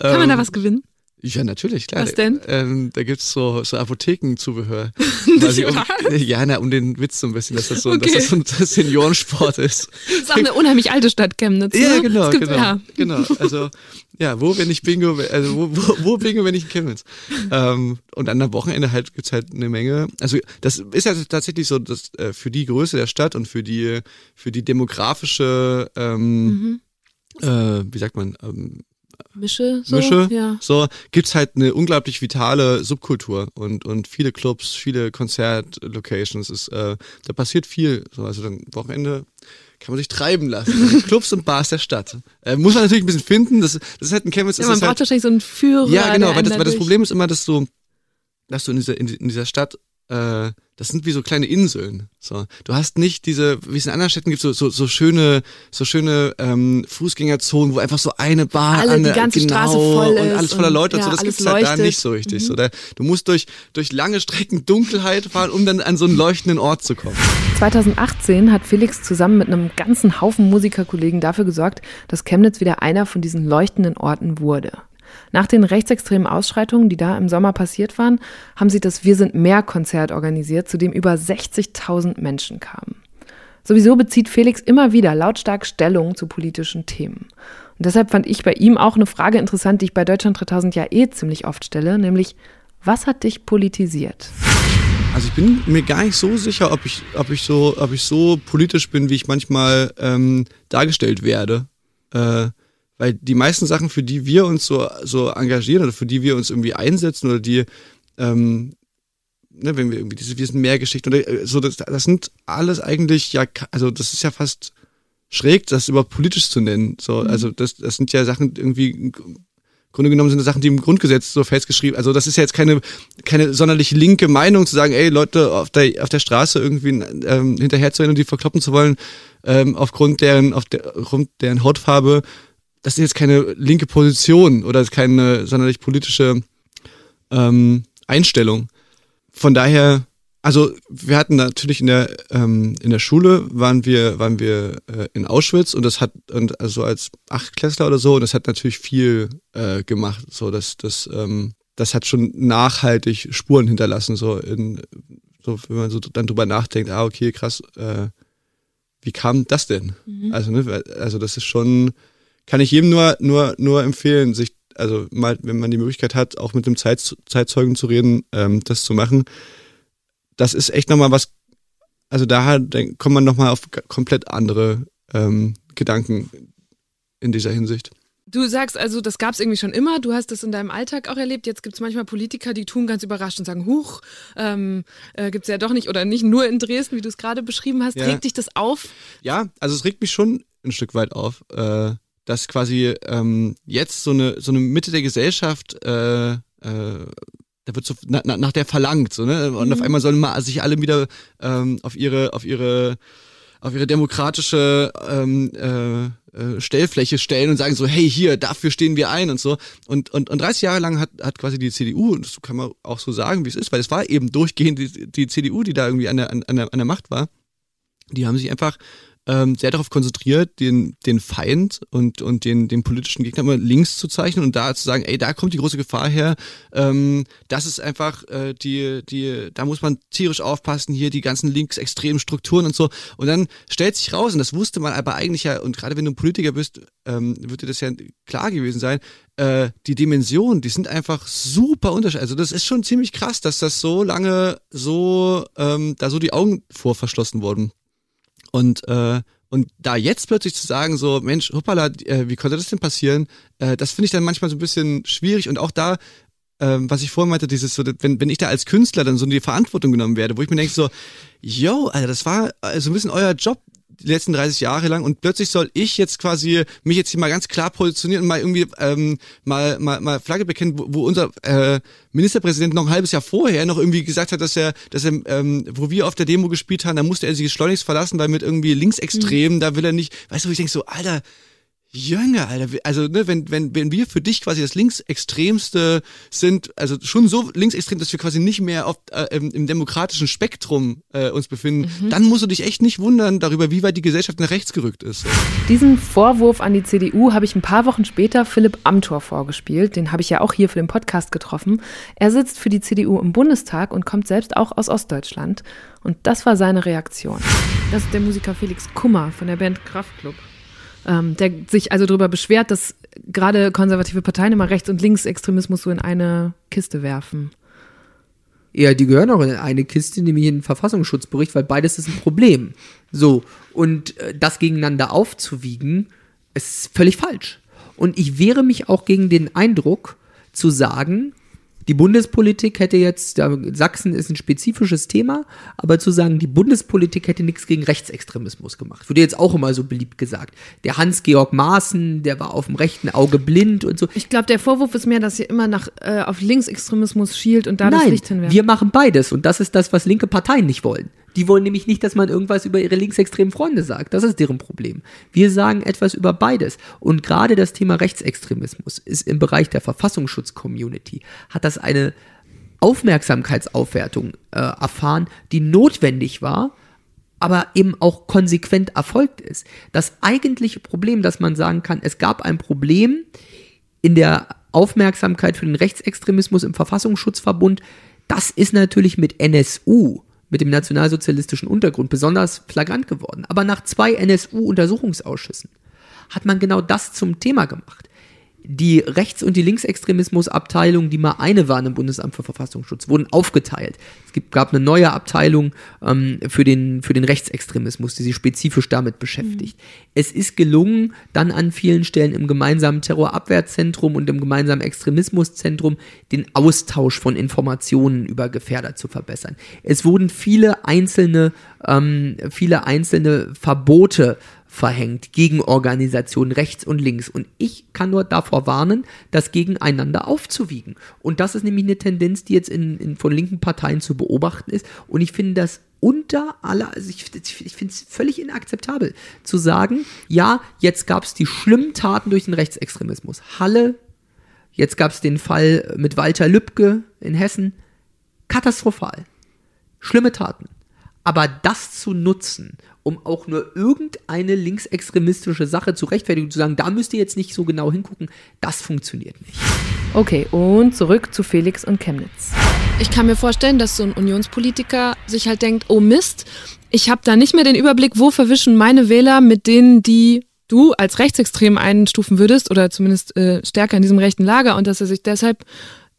Speaker 1: Kann man
Speaker 3: Ähm,
Speaker 1: da was gewinnen?
Speaker 3: Ja, natürlich, klar.
Speaker 1: Was denn?
Speaker 3: Ähm, da gibt's so, so Apothekenzubehör. Um, ja, na, um den Witz so ein bisschen, dass das so,
Speaker 1: Okay.
Speaker 3: dass das so ein Seniorensport ist.
Speaker 1: Das ist auch eine unheimlich alte Stadt, Chemnitz. Ne?
Speaker 3: Ja, genau,
Speaker 1: gibt,
Speaker 3: genau.
Speaker 1: Ja.
Speaker 3: Genau. Also, ja, wo wenn ich Bingo, also wo, wo, wo Bingo, wenn ich in Chemnitz? Ähm, und dann am Wochenende halt gibt's halt eine Menge. Also, das ist ja tatsächlich so, dass äh, für die Größe der Stadt und für die, für die demografische, ähm, äh, wie sagt man, ähm,
Speaker 1: Mische. So?
Speaker 3: Mische.
Speaker 1: Ja.
Speaker 3: So gibt's halt eine unglaublich vitale Subkultur und und viele Clubs, viele Konzertlocations. Ist äh, da passiert viel. So also dann Wochenende kann man sich treiben lassen. Clubs und Bars der Stadt. Äh, muss man natürlich ein bisschen finden. Das, das ist halt ein Chemnitz.
Speaker 1: ja, man
Speaker 3: das
Speaker 1: braucht
Speaker 3: halt,
Speaker 1: wahrscheinlich so einen Führer.
Speaker 3: ja, genau. Weil das, weil das Problem ist immer, dass du, dass du in dieser in dieser Stadt äh, das sind wie so kleine Inseln. So, du hast nicht diese, wie es in anderen Städten gibt, so so, so schöne, so schöne ähm, Fußgängerzonen, wo einfach so eine Bar
Speaker 1: Alle,
Speaker 3: an
Speaker 1: die ganze
Speaker 3: genau,
Speaker 1: Straße voll
Speaker 3: und
Speaker 1: ist
Speaker 3: alles voller
Speaker 1: und,
Speaker 3: Leute und
Speaker 1: ja,
Speaker 3: so. Das
Speaker 1: alles
Speaker 3: gibt's halt da nicht so richtig.
Speaker 1: Mhm.
Speaker 3: So, da, du musst durch durch lange Strecken Dunkelheit fahren, um dann an so einen leuchtenden Ort zu kommen.
Speaker 1: 2018 hat Felix zusammen mit einem ganzen Haufen Musikerkollegen dafür gesorgt, dass Chemnitz wieder einer von diesen leuchtenden Orten wurde. Nach den rechtsextremen Ausschreitungen, die da im Sommer passiert waren, haben sie das Wir sind mehr Konzert organisiert, zu dem über 60.000 Menschen kamen. Sowieso bezieht Felix immer wieder lautstark Stellung zu politischen Themen. Und deshalb fand ich bei ihm auch eine Frage interessant, die ich bei Deutschland 3000 ja eh ziemlich oft stelle, nämlich, was hat dich politisiert?
Speaker 3: Also ich bin mir gar nicht so sicher, ob ich, ob ich so, ob ich so politisch bin, wie ich manchmal ähm, dargestellt werde. Äh, weil die meisten Sachen, für die wir uns so, so engagieren oder für die wir uns irgendwie einsetzen oder die, ähm, ne, wenn wir irgendwie diese Wir sind mehr Geschichten oder äh, so, das, das sind alles eigentlich ja, also das ist ja fast schräg, das überhaupt politisch zu nennen. So, also das, das sind ja Sachen irgendwie im Grunde genommen sind das Sachen, die im Grundgesetz so festgeschrieben. Also das ist ja jetzt keine keine sonderlich linke Meinung zu sagen, ey Leute auf der auf der Straße irgendwie ähm, hinterherzurennen und die verkloppen zu wollen ähm, aufgrund deren auf der, aufgrund deren Hautfarbe. Das ist jetzt keine linke Position oder keine sonderlich politische ähm, Einstellung. Von daher, also wir hatten natürlich in der ähm, in der Schule waren wir waren wir äh, in Auschwitz und das hat und also als Achtklässler oder so und das hat natürlich viel äh, gemacht. So dass das ähm, das hat schon nachhaltig Spuren hinterlassen so in so wenn man so dann drüber nachdenkt. Ah okay krass. Äh, wie kam das denn? Also ne, also das ist schon kann ich jedem nur nur nur empfehlen sich also mal, wenn man die Möglichkeit hat, auch mit einem Zeit, Zeitzeugen zu reden, ähm, das zu machen, das ist echt nochmal was, also da kommt man nochmal auf komplett andere ähm, Gedanken in dieser Hinsicht.
Speaker 1: Du sagst also, das gab es irgendwie schon immer, du hast das in deinem Alltag auch erlebt. Jetzt gibt es manchmal Politiker, die tun ganz überrascht und sagen, huch, ähm, äh, gibt es ja doch nicht oder nicht nur in Dresden, wie du es gerade beschrieben hast.
Speaker 3: Ja.
Speaker 1: Regt dich das auf?
Speaker 3: Ja, also es regt mich schon ein Stück weit auf, äh, dass quasi ähm, jetzt so eine so eine Mitte der Gesellschaft äh, äh, da wird so na, na, nach der verlangt so ne und auf einmal sollen mal sich alle wieder ähm, auf ihre auf ihre auf ihre demokratische ähm, äh, äh, Stellfläche stellen und sagen so, hey, hier, dafür stehen wir ein und so. Und, und, und 30 Jahre lang hat, hat quasi die CDU, und das kann man auch so sagen, wie es ist, weil es war eben durchgehend die, die CDU, die da irgendwie an der, an, der, an der Macht war, die haben sich einfach ähm, sehr darauf konzentriert, den, den Feind und, und den, den politischen Gegner immer links zu zeichnen und da zu sagen, ey, da kommt die große Gefahr her. Ähm, das ist einfach äh, die, die, da muss man tierisch aufpassen, hier die ganzen linksextremen Strukturen und so. Und dann stellt sich raus, und das wusste man aber eigentlich ja, und gerade wenn du ein Politiker bist, ähm, wird dir das ja klar gewesen sein, äh, die Dimensionen, die sind einfach super unterschiedlich. Also das ist schon ziemlich krass, dass das so lange so, ähm, da so die Augen vor verschlossen wurden. Und, äh, und da jetzt plötzlich zu sagen, so, Mensch, hoppala, äh, wie konnte das denn passieren? Äh, das finde ich dann manchmal so ein bisschen schwierig. Und auch da, ähm, was ich vorhin meinte, dieses, so, wenn, wenn ich da als Künstler dann so in die Verantwortung genommen werde, wo ich mir denke, so, yo, Alter, das war äh, so ein bisschen euer Job, die letzten 30 Jahre lang und plötzlich soll ich jetzt quasi mich jetzt hier mal ganz klar positionieren und mal irgendwie ähm, mal, mal, mal Flagge bekennen, wo, wo unser äh, Ministerpräsident noch ein halbes Jahr vorher noch irgendwie gesagt hat, dass er, dass er, ähm, wo wir auf der Demo gespielt haben, da musste er sich schleunigst verlassen, weil mit irgendwie Linksextremen, mhm. da will er nicht, weißt du, wo ich denke so, Alter, Jünger, Alter. Also, ne, wenn, wenn, wenn wir für dich quasi das Linksextremste sind, also schon so linksextrem, dass wir quasi nicht mehr auf, äh, im, im, demokratischen Spektrum äh, uns befinden, mhm. dann musst du dich echt nicht wundern darüber, wie weit die Gesellschaft nach rechts gerückt ist.
Speaker 1: Diesen Vorwurf an die CDU habe ich ein paar Wochen später Philipp Amthor vorgespielt. Den habe ich ja auch hier für den Podcast getroffen. Er sitzt für die CDU im Bundestag und kommt selbst auch aus Ostdeutschland. Und das war seine Reaktion. Das ist der Musiker Felix Kummer von der Band Kraftklub ähm, der sich also darüber beschwert, dass gerade konservative Parteien immer Rechts- und Linksextremismus so in eine Kiste werfen.
Speaker 6: Ja, die gehören auch in eine Kiste, nämlich in den Verfassungsschutzbericht, weil beides ist ein Problem. So, und äh, das gegeneinander aufzuwiegen, ist völlig falsch. Und ich wehre mich auch gegen den Eindruck, zu sagen, die Bundespolitik hätte jetzt, Sachsen ist ein spezifisches Thema, aber zu sagen, die Bundespolitik hätte nichts gegen Rechtsextremismus gemacht. Wurde jetzt auch immer so beliebt gesagt. Der Hans-Georg Maaßen, der war auf dem rechten Auge blind und so.
Speaker 1: Ich glaube, der Vorwurf ist mehr, dass ihr immer nach, äh, auf Linksextremismus schielt und da Nein, das Licht hinwerft.
Speaker 6: wir machen beides und das ist das, was linke Parteien nicht wollen. Die wollen nämlich nicht, dass man irgendwas über ihre linksextremen Freunde sagt. Das ist deren Problem. Wir sagen etwas über beides. Und gerade das Thema Rechtsextremismus ist im Bereich der Verfassungsschutz-Community, hat das eine Aufmerksamkeitsaufwertung äh, erfahren, die notwendig war, aber eben auch konsequent erfolgt ist. Das eigentliche Problem, dass man sagen kann, es gab ein Problem in der Aufmerksamkeit für den Rechtsextremismus im Verfassungsschutzverbund, das ist natürlich mit NSU mit dem nationalsozialistischen Untergrund besonders flagrant geworden. Aber nach zwei NSU-Untersuchungsausschüssen hat man genau das zum Thema gemacht die Rechts- und die Linksextremismusabteilung, die mal eine waren im Bundesamt für Verfassungsschutz, wurden aufgeteilt. Es gibt, gab eine neue Abteilung ähm, für, den, für den Rechtsextremismus, die sich spezifisch damit beschäftigt. Mhm. Es ist gelungen, dann an vielen Stellen im gemeinsamen Terrorabwehrzentrum und im gemeinsamen Extremismuszentrum den Austausch von Informationen über Gefährder zu verbessern. Es wurden viele einzelne, ähm, viele einzelne Verbote verhängt gegen Organisationen rechts und links. Und ich kann nur davor warnen, das gegeneinander aufzuwiegen. Und das ist nämlich eine Tendenz, die jetzt in, in von linken Parteien zu beobachten ist. Und ich finde das unter aller, also ich, ich finde es völlig inakzeptabel zu sagen, ja, jetzt gab es die schlimmen Taten durch den Rechtsextremismus. Halle, jetzt gab es den Fall mit Walter Lübcke in Hessen. Katastrophal. Schlimme Taten. Aber das zu nutzen, um auch nur irgendeine linksextremistische Sache zu rechtfertigen, zu sagen, da müsst ihr jetzt nicht so genau hingucken, das funktioniert nicht.
Speaker 1: Okay, und zurück zu Felix und Chemnitz.
Speaker 7: Ich kann mir vorstellen, dass so ein Unionspolitiker sich halt denkt, oh Mist, ich habe da nicht mehr den Überblick, wo verwischen meine Wähler mit denen, die du als rechtsextrem einstufen würdest oder zumindest äh, stärker in diesem rechten Lager und dass er sich deshalb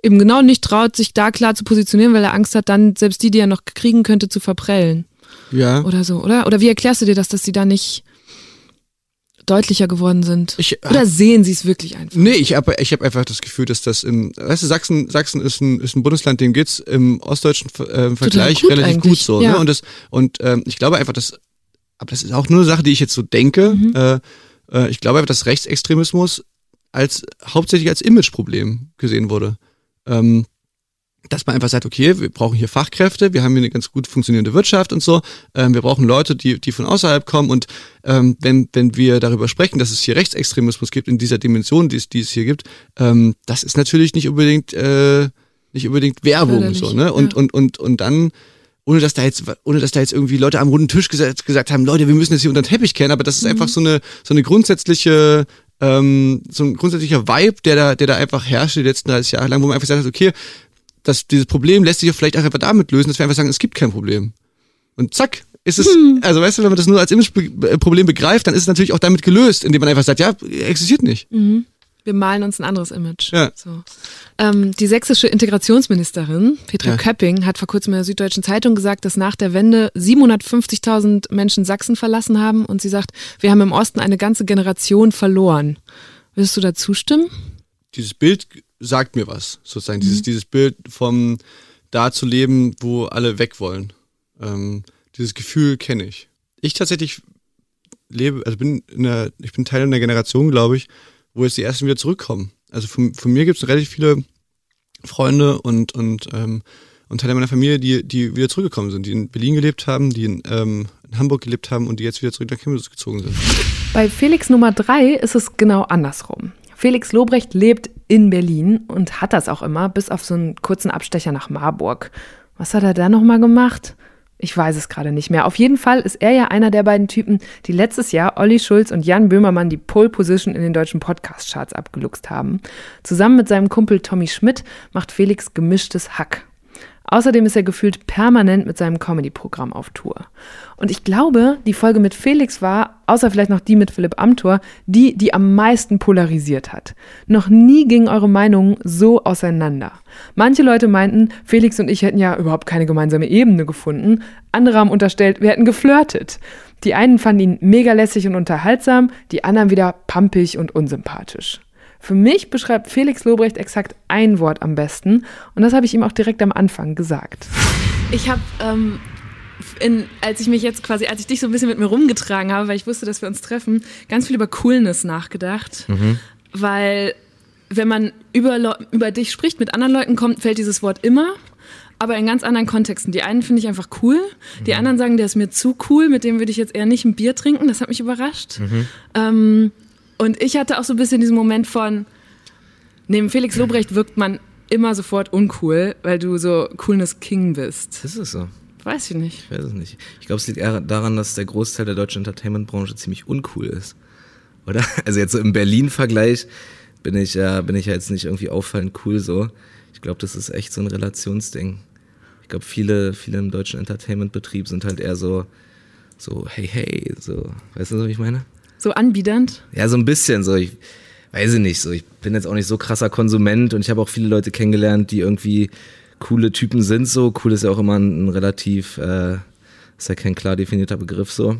Speaker 7: eben genau nicht traut, sich da klar zu positionieren, weil er Angst hat, dann selbst die, die er noch kriegen könnte, zu verprellen.
Speaker 3: Ja.
Speaker 7: Oder so, oder? Oder wie erklärst du dir das, dass sie da nicht deutlicher geworden sind?
Speaker 3: Ich,
Speaker 7: Oder sehen sie es wirklich einfach?
Speaker 3: Nee, ich habe ich hab einfach das Gefühl, dass das im, weißt du, Sachsen, Sachsen ist ein, ist ein Bundesland, dem geht's im ostdeutschen äh, Vergleich gut relativ eigentlich. gut so. Ne? Ja. Ne? Und, das, und ähm, ich glaube einfach, dass, aber das ist auch nur eine Sache, die ich jetzt so denke. Mhm. Äh, äh, ich glaube einfach, dass Rechtsextremismus als hauptsächlich als Imageproblem gesehen wurde. Ähm, dass man einfach sagt, okay, wir brauchen hier Fachkräfte, wir haben hier eine ganz gut funktionierende Wirtschaft und so, ähm, wir brauchen Leute, die, die von außerhalb kommen und ähm, wenn, wenn wir darüber sprechen, dass es hier Rechtsextremismus gibt in dieser Dimension, die es, die es hier gibt, ähm, das ist natürlich nicht unbedingt, äh, nicht unbedingt Werbung, so, ne? Und, ja. und, und, und dann ohne dass da jetzt, ohne dass da jetzt irgendwie Leute am runden Tisch gesagt, gesagt haben, Leute, wir müssen das hier unter den Teppich kennen, aber das ist einfach so eine, so eine grundsätzliche, ähm, so ein grundsätzlicher Vibe, der da, der da einfach herrscht die letzten 30 Jahre lang, wo man einfach sagt, okay, das, dieses Problem lässt sich ja vielleicht auch einfach damit lösen, dass wir einfach sagen, es gibt kein Problem. Und zack, ist es, also weißt du, wenn man das nur als Imageproblem begreift, dann ist es natürlich auch damit gelöst, indem man einfach sagt, ja, existiert nicht.
Speaker 7: Mhm. Wir malen uns ein anderes Image.
Speaker 3: Ja.
Speaker 7: So. Ähm, die sächsische Integrationsministerin Petra
Speaker 3: Ja.
Speaker 7: Köpping hat vor kurzem in der Süddeutschen Zeitung gesagt, dass nach der Wende 750.000 Menschen Sachsen verlassen haben und sie sagt, wir haben im Osten eine ganze Generation verloren. Würdest du da zustimmen?
Speaker 3: Dieses Bild sagt mir was, sozusagen. Dieses, dieses Bild vom da zu leben, wo alle weg wollen. Ähm, dieses Gefühl kenne ich. Ich tatsächlich lebe, also bin in der, ich bin Teil einer Generation, glaube ich, wo jetzt die ersten wieder zurückkommen. Also von, von mir gibt es relativ viele Freunde und, und, ähm, und Teile meiner Familie, die, die wieder zurückgekommen sind, die in Berlin gelebt haben, die in, ähm, in Hamburg gelebt haben und die jetzt wieder zurück nach Chemnitz gezogen sind.
Speaker 1: Bei Felix Nummer drei ist es genau andersrum. Felix Lobrecht lebt in Berlin und hat das auch immer, bis auf so einen kurzen Abstecher nach Marburg. Was hat er da nochmal gemacht? Ich weiß es gerade nicht mehr. Auf jeden Fall ist er ja einer der beiden Typen, die letztes Jahr Olli Schulz und Jan Böhmermann die Pole Position in den deutschen Podcast-Charts abgeluchst haben. Zusammen mit seinem Kumpel Tommy Schmidt macht Felix gemischtes Hack. Außerdem ist er gefühlt permanent mit seinem Comedy-Programm auf Tour. Und ich glaube, die Folge mit Felix war, außer vielleicht noch die mit Philipp Amthor, die, die am meisten polarisiert hat. Noch nie gingen eure Meinungen so auseinander. Manche Leute meinten, Felix und ich hätten ja überhaupt keine gemeinsame Ebene gefunden. Andere haben unterstellt, wir hätten geflirtet. Die einen fanden ihn mega lässig und unterhaltsam, die anderen wieder pampig und unsympathisch. Für mich beschreibt Felix Lobrecht exakt ein Wort am besten und das habe ich ihm auch direkt am Anfang gesagt.
Speaker 7: Ich habe, ähm, als ich mich jetzt quasi, als ich dich so ein bisschen mit mir rumgetragen habe, weil ich wusste, dass wir uns treffen, ganz viel über Coolness nachgedacht. Weil wenn man über, über dich spricht, mit anderen Leuten kommt, fällt dieses Wort immer. Aber in ganz anderen Kontexten. Die einen finde ich einfach cool, die anderen sagen, der ist mir zu cool, mit dem würde ich jetzt eher nicht ein Bier trinken. Das hat mich überrascht. Ähm, und ich hatte auch so ein bisschen diesen Moment von, neben Felix Lobrecht wirkt man immer sofort uncool, weil du so Coolness King bist.
Speaker 4: Das ist so.
Speaker 7: Weiß ich nicht.
Speaker 4: Ich weiß es nicht. Ich glaube, es liegt eher daran, dass der Großteil der deutschen Entertainment-Branche ziemlich uncool ist. Oder? Also jetzt so im Berlin-Vergleich bin ich ja, bin ich ja jetzt nicht irgendwie auffallend cool so. Ich glaube, das ist echt so ein Relationsding. Ich glaube, viele, viele im deutschen Entertainment-Betrieb sind halt eher so, so, hey, hey, so, weißt du, was ich meine?
Speaker 7: So anbiedernd.
Speaker 4: Ja, so ein bisschen so. Ich weiß ich nicht so. Ich bin jetzt auch nicht so krasser Konsument und ich habe auch viele Leute kennengelernt, die irgendwie coole Typen sind. So cool ist ja auch immer ein, ein relativ, äh, ist ja kein klar definierter Begriff so.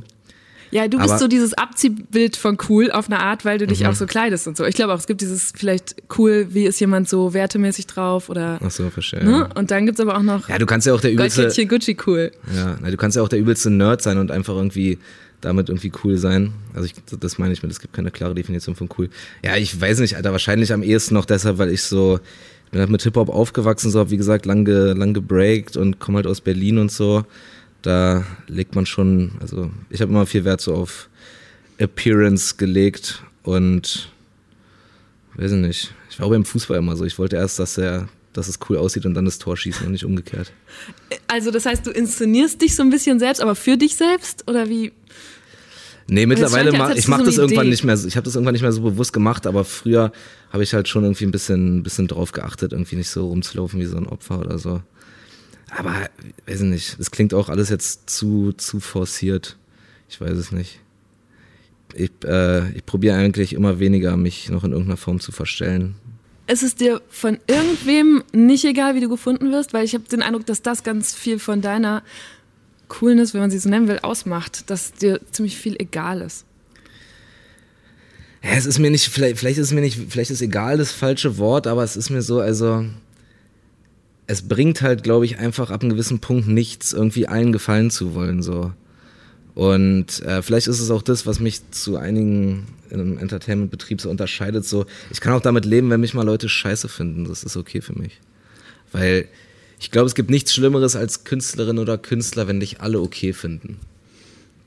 Speaker 7: Ja, du bist
Speaker 4: Aber-
Speaker 7: so dieses Abziehbild von cool auf eine Art, weil du dich auch so kleidest und so. Ich glaube auch, es gibt dieses vielleicht cool, wie ist jemand so wertemäßig drauf oder.
Speaker 4: Ach so, verstehe.
Speaker 7: Ne? Und dann gibt's aber auch noch
Speaker 4: Ja, du kannst ja auch der übelste,
Speaker 7: Gucci cool.
Speaker 4: ja, na, du kannst ja auch der übelste Nerd sein und einfach irgendwie damit irgendwie cool sein. Also ich, das meine ich mit, es gibt keine klare Definition von cool. Ja, ich weiß nicht, Alter, wahrscheinlich am ehesten noch deshalb, weil ich so, ich bin halt mit Hip-Hop aufgewachsen, so hab wie gesagt lang, ge, lang gebreakt und komme halt aus Berlin und so. Da legt man schon, also ich habe immer viel Wert so auf Appearance gelegt und weiß ich nicht. Ich war auch beim Fußball immer so. Ich wollte erst, dass er, dass es cool aussieht und dann das Tor schießen und nicht umgekehrt.
Speaker 7: Also das heißt, du inszenierst dich so ein bisschen selbst, aber für dich selbst oder wie?
Speaker 4: Nee, mittlerweile
Speaker 7: scheint ja, als
Speaker 4: mach,
Speaker 7: hättest
Speaker 4: ich mache
Speaker 7: so
Speaker 4: das irgendwann
Speaker 7: Idee.
Speaker 4: nicht mehr. so- Ich habe das irgendwann nicht mehr so bewusst gemacht, aber früher habe ich halt schon irgendwie ein bisschen, bisschen drauf geachtet, irgendwie nicht so rumzulaufen wie so ein Opfer oder so. Aber weiß ich nicht. Es klingt auch alles jetzt zu zu forciert. Ich weiß es nicht. Ich, äh, ich probiere eigentlich immer weniger, mich noch in irgendeiner Form zu verstellen.
Speaker 7: Ist es dir von irgendwem nicht egal, wie du gefunden wirst? Weil ich habe den Eindruck, dass das ganz viel von deiner Coolness, wenn man sie so nennen will, ausmacht, dass dir ziemlich viel egal ist.
Speaker 4: Ja, es ist mir nicht, vielleicht, vielleicht ist mir nicht, vielleicht ist egal das falsche Wort, aber es ist mir so, also es bringt halt, glaube ich, einfach ab einem gewissen Punkt nichts, irgendwie allen gefallen zu wollen, so. Und äh, vielleicht ist es auch das, was mich zu einigen in einem Entertainment-Betrieb so unterscheidet. So, ich kann auch damit leben, wenn mich mal Leute scheiße finden. Das ist okay für mich. Weil ich glaube, es gibt nichts Schlimmeres als Künstlerin oder Künstler, wenn dich alle okay finden.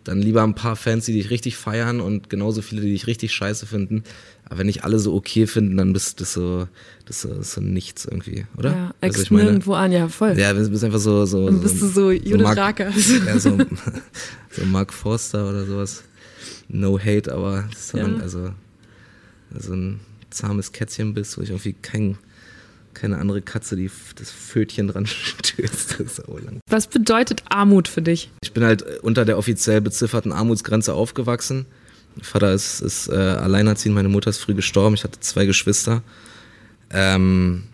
Speaker 4: dann lieber ein paar Fans, die dich richtig feiern und genauso viele, die dich richtig scheiße finden. Aber wenn nicht alle so okay finden, dann bist du so, das ist so, so nichts irgendwie, oder?
Speaker 7: Ja, ex
Speaker 4: ich meine?
Speaker 7: nirgendwo an, ja, voll.
Speaker 4: Ja, du bist einfach so, so.
Speaker 7: Dann bist du so Judith
Speaker 4: Mark-
Speaker 7: Rakers.
Speaker 4: Ja, so, so Mark Forster oder sowas. No hate, aber das ist dann
Speaker 7: Ja.
Speaker 4: also so ein zahmes Kätzchen bist, wo ich irgendwie kein, keine andere Katze, die das Fötchen dran stößt. Das ist lang.
Speaker 7: Was bedeutet Armut für dich?
Speaker 4: Ich bin halt unter der offiziell bezifferten Armutsgrenze aufgewachsen. Mein Vater ist, ist äh, alleinerziehend, meine Mutter ist früh gestorben, ich hatte zwei Geschwister. Ähm,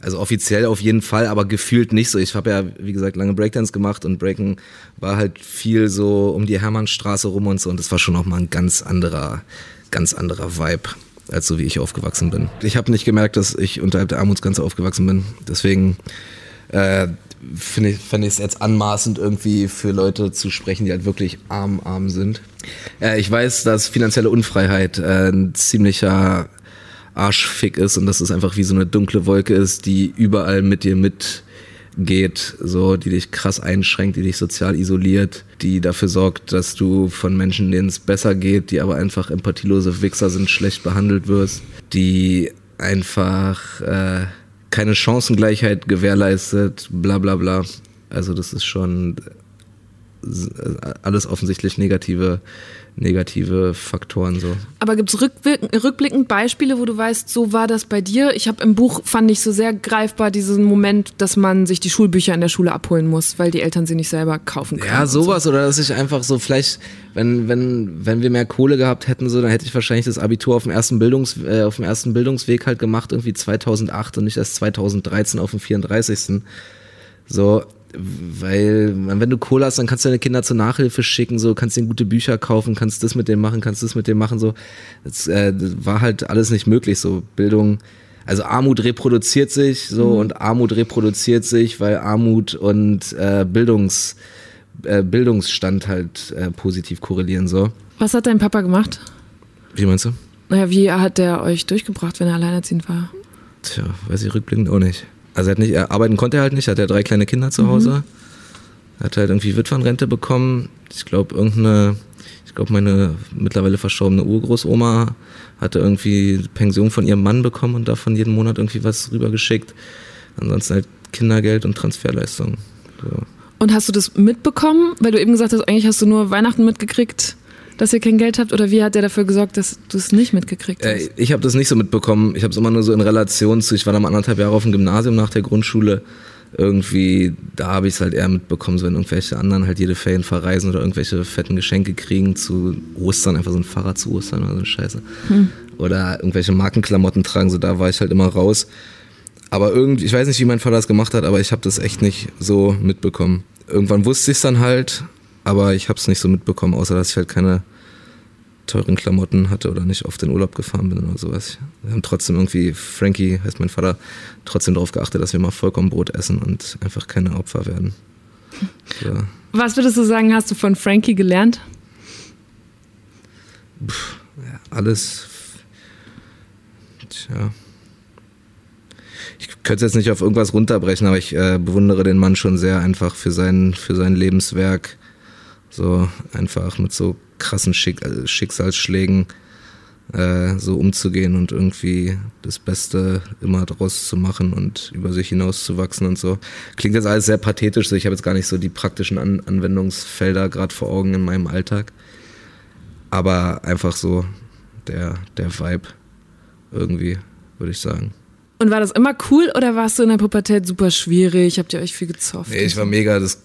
Speaker 4: also offiziell auf jeden Fall, aber gefühlt nicht so. Ich habe ja, wie gesagt, lange Breakdance gemacht und Breaken war halt viel so um die Hermannstraße rum und so und das war schon auch mal ein ganz anderer, ganz anderer Vibe, als so wie ich aufgewachsen bin. Ich habe nicht gemerkt, dass ich unterhalb der Armutsgrenze aufgewachsen bin. Deswegen äh, finde ich es jetzt anmaßend irgendwie für Leute zu sprechen, die halt wirklich arm arm sind. Äh, ich weiß, dass finanzielle Unfreiheit äh, ein ziemlicher Arschfick ist und dass es einfach wie so eine dunkle Wolke ist, die überall mit dir mitgeht, so die dich krass einschränkt, die dich sozial isoliert, die dafür sorgt, dass du von Menschen, denen es besser geht, die aber einfach empathielose Wichser sind, schlecht behandelt wirst, die einfach äh, keine Chancengleichheit gewährleistet, bla bla bla. Also das ist schon alles offensichtlich negative, negative Faktoren so.
Speaker 7: Aber gibt es rückblickend, Beispiele, wo du weißt, so war das bei dir? Ich habe im Buch, fand ich so sehr greifbar diesen Moment, dass man sich die Schulbücher in der Schule abholen muss, weil die Eltern sie nicht selber kaufen können.
Speaker 4: Ja,
Speaker 7: und so.
Speaker 4: sowas oder dass ich einfach so vielleicht, wenn wenn wenn wir mehr Kohle gehabt hätten, so dann hätte ich wahrscheinlich das Abitur auf dem ersten Bildungs äh, auf dem ersten Bildungsweg halt gemacht irgendwie 2008 und nicht erst 2013 auf dem 34. So weil wenn du Kohle hast, dann kannst du deine Kinder zur Nachhilfe schicken, so kannst denen gute Bücher kaufen, kannst das mit denen machen, kannst das mit denen machen, so das, äh, das war halt alles nicht möglich, so Bildung. Also Armut reproduziert sich so und Armut reproduziert sich, weil Armut und äh, Bildungs äh, Bildungsstand halt äh, positiv korrelieren so.
Speaker 7: Was hat dein Papa gemacht?
Speaker 4: Wie meinst du?
Speaker 7: Naja, wie hat der euch durchgebracht, wenn er alleinerziehend war?
Speaker 4: Tja, weiß ich rückblickend auch nicht. Also er hat nicht, er arbeiten konnte er halt nicht, er hat ja drei kleine Kinder zu Hause. Er hat halt irgendwie Witwenrente bekommen. Ich glaube, irgendeine, ich glaube, meine mittlerweile verstorbene Urgroßoma hatte irgendwie Pension von ihrem Mann bekommen und davon jeden Monat irgendwie was rübergeschickt. Ansonsten halt Kindergeld und Transferleistung. So.
Speaker 7: Und hast du das mitbekommen? Weil du eben gesagt hast, eigentlich hast du nur Weihnachten mitgekriegt, dass ihr kein Geld habt? Oder wie hat der dafür gesorgt, dass du es nicht mitgekriegt hast?
Speaker 4: Äh, ich habe das nicht so mitbekommen. Ich habe es immer nur so in Relation zu, ich war dann mal anderthalb Jahre auf dem Gymnasium nach der Grundschule. Irgendwie, da habe ich es halt eher mitbekommen, so wenn irgendwelche anderen halt jede Ferien verreisen oder irgendwelche fetten Geschenke kriegen zu Ostern, einfach so ein Fahrrad zu Ostern oder so eine Scheiße. Oder irgendwelche Markenklamotten tragen, so da war ich halt immer raus. Aber irgendwie, ich weiß nicht, wie mein Vater das gemacht hat, aber ich habe das echt nicht so mitbekommen. Irgendwann wusste ich es dann halt, aber ich habe es nicht so mitbekommen, außer dass ich halt keine teuren Klamotten hatte oder nicht oft in Urlaub gefahren bin oder sowas. Wir haben trotzdem irgendwie, Frankie heißt mein Vater, trotzdem darauf geachtet, dass wir mal vollkommen Brot essen und einfach keine Opfer werden. So.
Speaker 7: Was würdest du sagen, hast du von Frankie gelernt?
Speaker 4: Ja, alles. Tja. Ich könnte es jetzt nicht auf irgendwas runterbrechen, aber ich äh, bewundere den Mann schon sehr einfach für sein, für sein Lebenswerk. So einfach mit so krassen Schick äh, Schicksalsschlägen äh, so umzugehen und irgendwie das Beste immer draus zu machen und über sich hinaus zu wachsen und so. Klingt jetzt alles sehr pathetisch, so ich habe jetzt gar nicht so die praktischen An Anwendungsfelder gerade vor Augen in meinem Alltag. Aber einfach so der, der Vibe irgendwie, würde ich sagen.
Speaker 7: Und war das immer cool oder warst du in der Pubertät super schwierig? Habt ihr euch viel gezofft?
Speaker 4: Nee, ich war mega, das,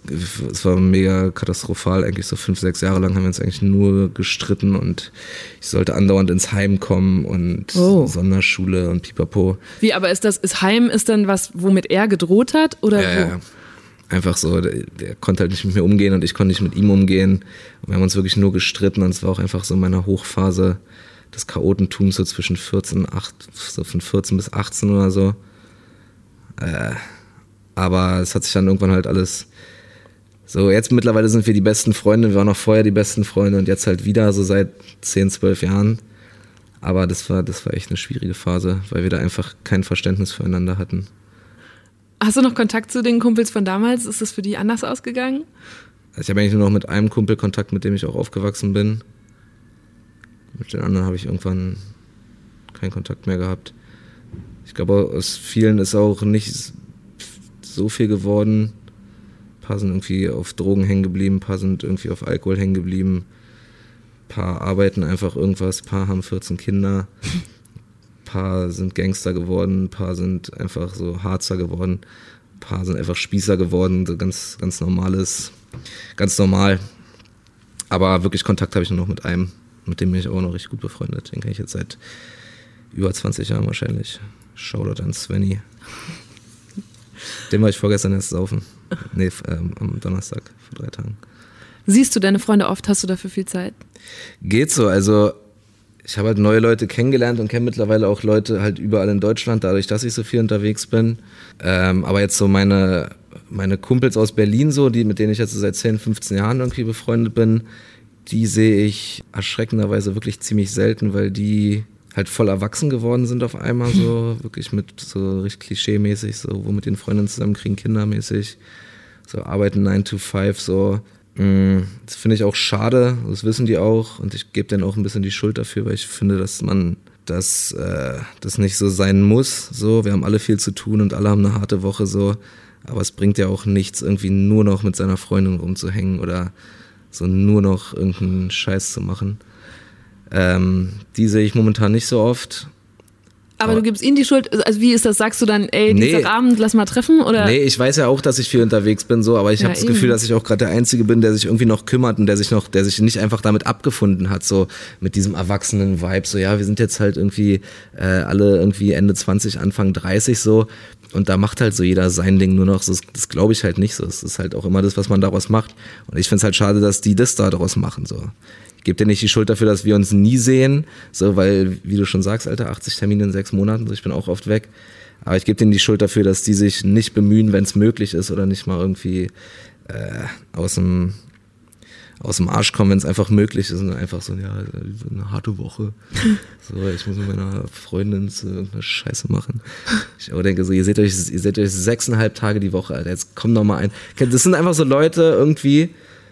Speaker 4: es war mega katastrophal. Eigentlich so fünf, sechs Jahre lang haben wir uns eigentlich nur gestritten und ich sollte andauernd ins Heim kommen und
Speaker 7: Oh.
Speaker 4: Sonderschule und pipapo.
Speaker 7: Wie, aber ist das, ist Heim ist dann was, womit er gedroht hat? Oder
Speaker 4: Ja,
Speaker 7: wo?
Speaker 4: ja. Einfach so, der, der konnte halt nicht mit mir umgehen und ich konnte nicht mit ihm umgehen. Und wir haben uns wirklich nur gestritten und es war auch einfach so in meiner Hochphase des Chaotentums, so zwischen 14 und 8, so von 14 bis 18 oder so. Äh, aber es hat sich dann irgendwann halt alles. So, jetzt mittlerweile sind wir die besten Freunde, wir waren auch vorher die besten Freunde und jetzt halt wieder so seit 10, 12 Jahren. Aber das war, das war echt eine schwierige Phase, weil wir da einfach kein Verständnis füreinander hatten.
Speaker 7: Hast du noch Kontakt zu den Kumpels von damals? Ist das für die anders ausgegangen?
Speaker 4: Also ich habe eigentlich nur noch mit einem Kumpel Kontakt, mit dem ich auch aufgewachsen bin. Mit den anderen habe ich irgendwann keinen Kontakt mehr gehabt. Ich glaube, aus vielen ist auch nicht so viel geworden. Ein paar sind irgendwie auf Drogen hängen geblieben, ein paar sind irgendwie auf Alkohol hängen geblieben. Ein paar arbeiten einfach irgendwas, ein paar haben 14 Kinder. Ein paar sind Gangster geworden, ein paar sind einfach so Harzer geworden, ein paar sind einfach Spießer geworden, so ganz, ganz normales, ganz normal. Aber wirklich Kontakt habe ich nur noch mit einem, mit dem bin ich auch noch richtig gut befreundet. Den kenne ich jetzt seit über 20 Jahren wahrscheinlich. Shoutout an Svenny. Den war ich vorgestern erst saufen. Nee, ähm, am Donnerstag, vor drei Tagen.
Speaker 7: Siehst du deine Freunde oft? Hast du dafür viel Zeit?
Speaker 4: Geht so, also ich habe halt neue Leute kennengelernt und kenne mittlerweile auch Leute halt überall in Deutschland, dadurch, dass ich so viel unterwegs bin. Ähm, aber jetzt so meine, meine Kumpels aus Berlin, so, die, mit denen ich jetzt so seit 10, 15 Jahren irgendwie befreundet bin, die sehe ich erschreckenderweise wirklich ziemlich selten, weil die halt voll erwachsen geworden sind auf einmal, so wirklich mit so richtig klischee-mäßig, so wo mit den Freundinnen zusammen kriegen, kindermäßig, so arbeiten 9 to 5, so. Mm, Das finde ich auch schade, das wissen die auch und ich gebe denen auch ein bisschen die Schuld dafür, weil ich finde, dass man dass äh, das nicht so sein muss. So, wir haben alle viel zu tun und alle haben eine harte Woche so. Aber es bringt ja auch nichts, irgendwie nur noch mit seiner Freundin rumzuhängen oder so nur noch irgendeinen Scheiß zu machen. Ähm, die sehe ich momentan nicht so oft.
Speaker 7: Aber
Speaker 4: Aber-
Speaker 7: du gibst ihnen die Schuld. Also wie ist das? Sagst du dann, ey,
Speaker 4: Nee.
Speaker 7: dieser Abend, lass mal treffen? Oder?
Speaker 4: Nee, ich weiß ja auch, dass ich viel unterwegs bin, so, aber ich
Speaker 7: Ja,
Speaker 4: habe das. Gefühl, dass ich auch gerade der Einzige bin, der sich irgendwie noch kümmert und der sich noch, der sich nicht einfach damit abgefunden hat, so mit diesem erwachsenen Vibe. So, ja, wir sind jetzt halt irgendwie äh, alle irgendwie Ende 20, Anfang 30 so. Und da macht halt so jeder sein Ding nur noch. Das das glaube ich halt nicht so. Es ist halt auch immer das, was man daraus macht. Und ich finde es halt schade, dass die das da daraus machen. So. Ich gebe dir nicht die Schuld dafür, dass wir uns nie sehen, so, weil, wie du schon sagst, Alter, 80 Termine in sechs Monaten, so, ich bin auch oft weg. Aber ich gebe denen die Schuld dafür, dass die sich nicht bemühen, wenn es möglich ist oder nicht mal irgendwie äh, aus dem aus dem Arsch kommen, wenn es einfach möglich ist und einfach so, ja, eine harte Woche. So, ich muss mit meiner Freundin so irgendeine Scheiße machen. Ich aber denke so, ihr seht euch, ihr seht euch sechseinhalb Tage die Woche, Alter, jetzt komm doch mal ein. Das sind einfach so Leute irgendwie,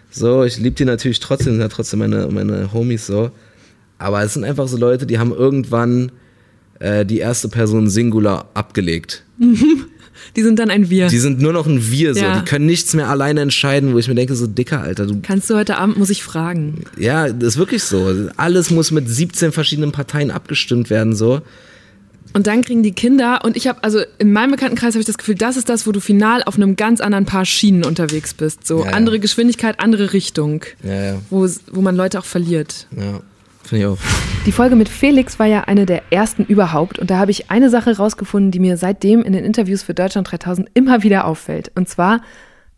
Speaker 4: so, ich liebe die natürlich trotzdem, sind ja trotzdem meine, meine Homies so. Aber es sind einfach so Leute, die haben irgendwann äh, die erste Person Singular abgelegt.
Speaker 7: Die sind dann ein Wir.
Speaker 4: Die sind nur noch ein Wir, so.
Speaker 7: Ja.
Speaker 4: Die können nichts mehr alleine entscheiden, wo ich mir denke, so dicker, Alter, du
Speaker 7: Kannst du heute Abend, muss ich fragen.
Speaker 4: Ja, das ist wirklich so. Alles muss mit 17 verschiedenen Parteien abgestimmt werden, so.
Speaker 7: Und dann kriegen die Kinder, und ich habe, also in meinem Bekanntenkreis habe ich das Gefühl, das ist das, wo du final auf einem ganz anderen Paar Schienen unterwegs bist. So
Speaker 4: Ja, ja.
Speaker 7: andere Geschwindigkeit, andere Richtung,
Speaker 4: Ja, ja,
Speaker 7: wo, wo man Leute auch verliert.
Speaker 4: ja. Finde ich auch.
Speaker 1: Die Folge mit Felix war ja eine der ersten überhaupt und da habe ich eine Sache rausgefunden, die mir seitdem in den Interviews für Deutschland 3000 immer wieder auffällt. Und zwar,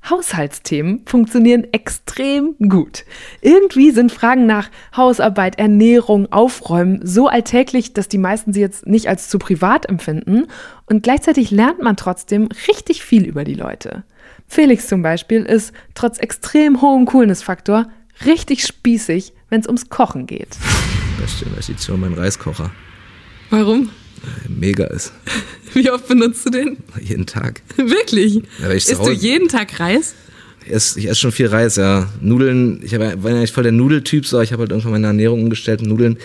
Speaker 1: Haushaltsthemen funktionieren extrem gut. Irgendwie sind Fragen nach Hausarbeit, Ernährung, Aufräumen so alltäglich, dass die meisten sie jetzt nicht als zu privat empfinden und gleichzeitig lernt man trotzdem richtig viel über die Leute. Felix zum Beispiel ist trotz extrem hohem Coolness-Faktor richtig spießig, wenn es ums Kochen geht.
Speaker 4: Beste Investition, mein Reiskocher.
Speaker 7: Warum?
Speaker 4: Der mega ist.
Speaker 7: Wie oft benutzt du den?
Speaker 4: Jeden Tag.
Speaker 7: Wirklich?
Speaker 4: Ja, ich
Speaker 7: Isst du jeden Tag Reis?
Speaker 4: Ich esse, ich esse schon viel Reis, ja. Nudeln, ich hab, ja- war ja nicht voll der Nudeltyp, so, ich habe halt irgendwann meine Ernährung umgestellt. Nudeln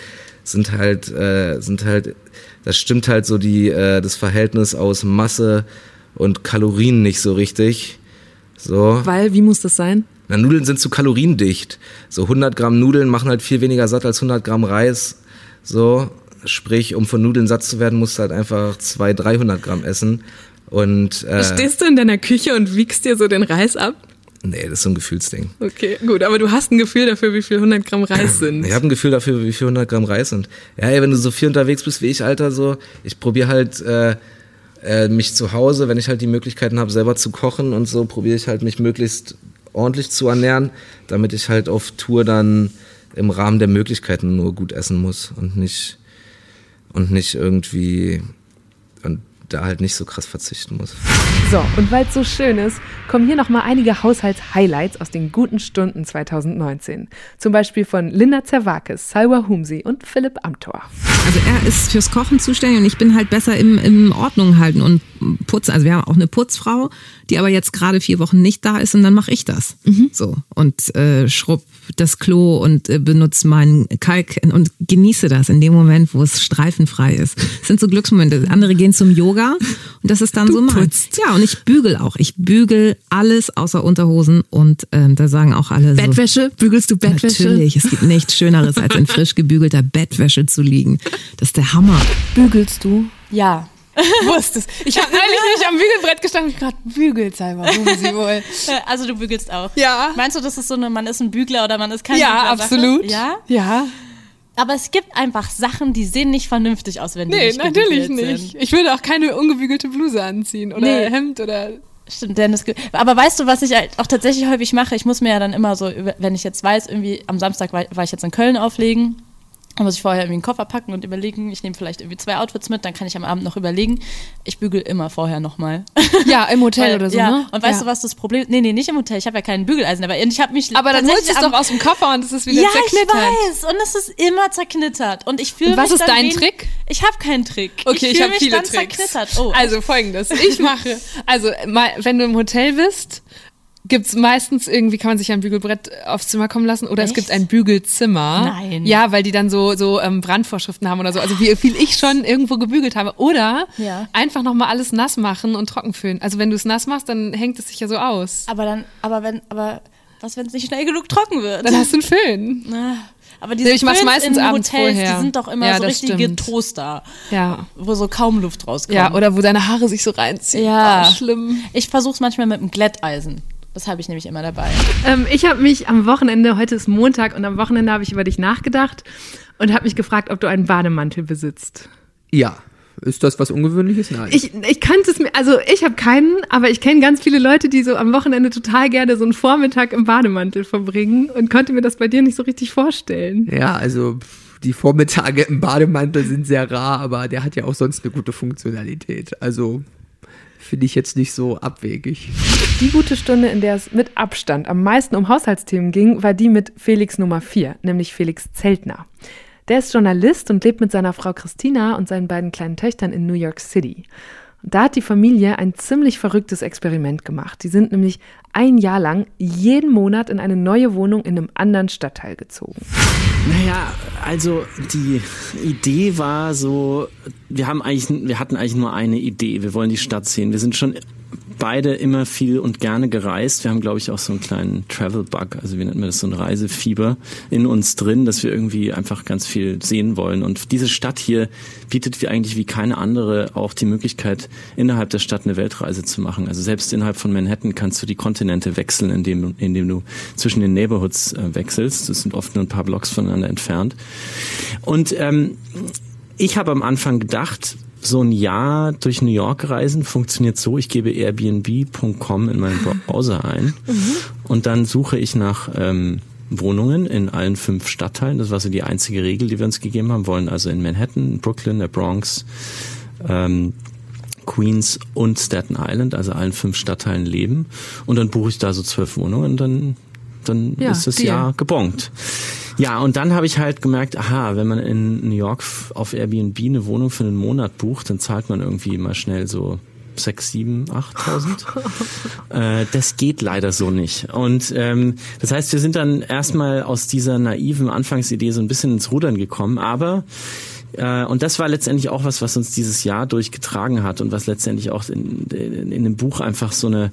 Speaker 4: sind halt, äh, sind halt, das stimmt halt so die, äh, das Verhältnis aus Masse und Kalorien nicht so richtig. So.
Speaker 7: Weil, wie muss das sein?
Speaker 4: Na, Nudeln sind zu kaloriendicht. So 100 Gramm Nudeln machen halt viel weniger satt als 100 Gramm Reis. So, sprich, um von Nudeln satt zu werden, musst du halt einfach 200, 300 Gramm essen. Und äh,
Speaker 7: Stehst du in deiner Küche und wiegst dir so den Reis ab?
Speaker 4: nee, das ist so ein Gefühlsding.
Speaker 7: Okay, gut, aber du hast ein Gefühl dafür, wie viel 100 Gramm Reis sind.
Speaker 4: Ich habe ein Gefühl dafür, wie viel 100 Gramm Reis sind. Ja, ey, wenn du so viel unterwegs bist wie ich, Alter, so, ich probiere halt äh, äh, mich zu Hause, wenn ich halt die Möglichkeiten habe, selber zu kochen und so, probiere ich halt mich möglichst ordentlich zu ernähren, damit ich halt auf Tour dann im Rahmen der Möglichkeiten nur gut essen muss und nicht und nicht irgendwie da halt nicht so krass verzichten muss.
Speaker 1: So, und weil es so schön ist, kommen hier nochmal einige Haushalts-Highlights aus den guten Stunden 2019. Zum Beispiel von Linda Zerwakis, Salwa Humsi und Philipp Amthor.
Speaker 8: Also er ist fürs Kochen zuständig und ich bin halt besser im, im Ordnung halten und putzen. Also wir haben auch eine Putzfrau, die aber jetzt gerade vier Wochen nicht da ist und dann mache ich das. So und äh, schrubb das Klo und äh, benutze meinen Kalk und genieße das in dem Moment, wo es streifenfrei ist. Das sind so Glücksmomente. Andere gehen zum Yoga und das ist dann so mein. Ja, und ich bügel auch. Ich bügel alles außer Unterhosen und ähm, da sagen auch alle so.
Speaker 7: Bettwäsche? Bügelst du Bettwäsche?
Speaker 8: Natürlich, es gibt nichts Schöneres, als in frisch gebügelter Bettwäsche zu liegen. Das ist der Hammer.
Speaker 7: Bügelst du?
Speaker 9: Ja.
Speaker 7: Wusstest. Ich habe neulich nicht am Bügelbrett gestanden und gerade bügelt selber, sie wohl.
Speaker 9: Also du bügelst auch.
Speaker 7: Ja.
Speaker 9: Meinst du, das ist so eine, man ist ein Bügler oder man ist kein
Speaker 7: Ja,
Speaker 9: Bügler Sache?
Speaker 7: absolut.
Speaker 9: Ja?
Speaker 7: Ja.
Speaker 9: Aber es gibt einfach Sachen, die sehen nicht vernünftig aus, wenn die
Speaker 7: Nee,
Speaker 9: nicht
Speaker 7: natürlich
Speaker 9: gebügelt
Speaker 7: nicht.
Speaker 9: Sind.
Speaker 7: Ich würde auch keine ungebügelte Bluse anziehen oder
Speaker 9: Nee.
Speaker 7: Hemd oder.
Speaker 9: Stimmt, Dennis. Aber weißt du, was ich halt auch tatsächlich häufig mache? Ich muss mir ja dann immer so, wenn ich jetzt weiß, irgendwie am Samstag war, war ich jetzt in Köln auflegen, dann muss ich vorher irgendwie einen Koffer packen und überlegen, ich nehme vielleicht irgendwie zwei Outfits mit, dann kann ich am Abend noch überlegen. Ich bügel immer vorher nochmal.
Speaker 7: Ja, im Hotel oder so,
Speaker 9: ja.
Speaker 7: ne?
Speaker 9: Und weißt
Speaker 7: ja.
Speaker 9: du, was das Problem Nee, nee, nicht im Hotel. Ich habe ja keinen Bügeleisen, aber ich habe mich
Speaker 7: Aber dann holst du es doch aus dem Koffer und es ist wieder
Speaker 9: ja,
Speaker 7: zerknittert.
Speaker 9: ich weiß. Und es ist immer zerknittert. Und ich fühle
Speaker 7: Und was
Speaker 9: mich
Speaker 7: ist dein Trick?
Speaker 9: Ich habe keinen Trick.
Speaker 7: Okay, ich,
Speaker 9: fühle
Speaker 7: habe
Speaker 9: mich
Speaker 7: viele
Speaker 9: dann
Speaker 7: Tricks.
Speaker 9: zerknittert. Oh,
Speaker 7: also folgendes, ich mache, also mal, wenn du im Hotel bist, gibt's meistens irgendwie, kann man sich ein Bügelbrett aufs Zimmer kommen lassen oder es
Speaker 9: Echt?
Speaker 7: gibt ein Bügelzimmer.
Speaker 9: Nein.
Speaker 7: Ja, weil die dann so, so ähm, Brandvorschriften haben oder so. Also wie viel ich schon irgendwo gebügelt habe. Oder
Speaker 9: Ja.
Speaker 7: einfach nochmal alles nass machen und trocken föhnen. Also wenn du es nass machst, dann hängt es sich ja so aus.
Speaker 9: aber dann, aber wenn, aber was, wenn es nicht schnell genug trocken wird?
Speaker 7: Dann hast du einen Föhn.
Speaker 9: Ah, Aber diese
Speaker 7: Nee, ich mach's meistens
Speaker 9: in Hotels,
Speaker 7: vorher.
Speaker 9: die sind doch immer
Speaker 7: Ja,
Speaker 9: so richtige
Speaker 7: stimmt.
Speaker 9: Toaster,
Speaker 7: Ja.
Speaker 9: wo so kaum Luft rauskommt.
Speaker 7: Ja, oder wo deine Haare sich so reinziehen.
Speaker 9: Ja.
Speaker 7: Oh, schlimm.
Speaker 9: Ich versuch's manchmal mit einem Glätteisen. Das habe ich nämlich immer dabei.
Speaker 1: Ähm, ich habe mich am Wochenende, heute ist Montag und am Wochenende habe ich über dich nachgedacht und habe mich gefragt, ob du einen Bademantel besitzt.
Speaker 6: Ja. Ist das was Ungewöhnliches? Nein.
Speaker 1: Ich, ich kannte es mir, also ich habe keinen, aber ich kenne ganz viele Leute, die so am Wochenende total gerne so einen Vormittag im Bademantel verbringen und konnte mir das bei dir nicht so richtig vorstellen.
Speaker 6: ja, also die Vormittage im Bademantel sind sehr rar, aber der hat ja auch sonst eine gute Funktionalität. Also finde ich jetzt nicht so abwegig.
Speaker 1: Die gute Stunde, in der es mit Abstand am meisten um Haushaltsthemen ging, war die mit Felix Nummer 4, nämlich Felix Zeltner. Der ist Journalist und lebt mit seiner Frau Christina und seinen beiden kleinen Töchtern in New York City. Und da hat die Familie ein ziemlich verrücktes Experiment gemacht. Die sind nämlich ein Jahr lang jeden Monat in eine neue Wohnung in einem anderen Stadtteil gezogen.
Speaker 5: Naja, also die Idee war so, wir haben eigentlich, wir hatten eigentlich nur eine Idee. Wir wollen die Stadt sehen. Wir sind schon beide immer viel und gerne gereist. Wir haben, glaube ich, auch so einen kleinen Travel-Bug, also wie nennt man das, so ein Reisefieber in uns drin, dass wir irgendwie einfach ganz viel sehen wollen. Und diese Stadt hier bietet wie eigentlich wie keine andere auch die Möglichkeit, innerhalb der Stadt eine Weltreise zu machen. Also selbst innerhalb von Manhattan kannst du die Kontinente wechseln, indem, indem du zwischen den Neighborhoods äh, wechselst. Das sind oft nur ein paar Blocks voneinander entfernt. Und ähm, ich habe am Anfang gedacht, so ein Jahr durch New York reisen funktioniert so, ich gebe airbnb.com in meinen Browser ein und dann suche ich nach ähm, Wohnungen in allen fünf Stadtteilen. Das war so die einzige Regel, die wir uns gegeben haben. Wollen also in Manhattan, Brooklyn, der Bronx, ähm, Queens und Staten Island, also allen fünf Stadtteilen leben. Und dann buche ich da so zwölf Wohnungen, dann, dann
Speaker 1: Ja,
Speaker 5: ist das. Jahr gebongt. Ja, und dann habe ich halt gemerkt, aha, wenn man in New York auf Airbnb eine Wohnung für einen Monat bucht, dann zahlt man irgendwie mal schnell so sechs, sieben, achttausend. äh, das geht leider so nicht. Und ähm, das heißt, wir sind dann erstmal aus dieser naiven Anfangsidee so ein bisschen ins Rudern gekommen, aber äh, und das war letztendlich auch was, was uns dieses Jahr durchgetragen hat und was letztendlich auch in, in, in dem Buch einfach so eine,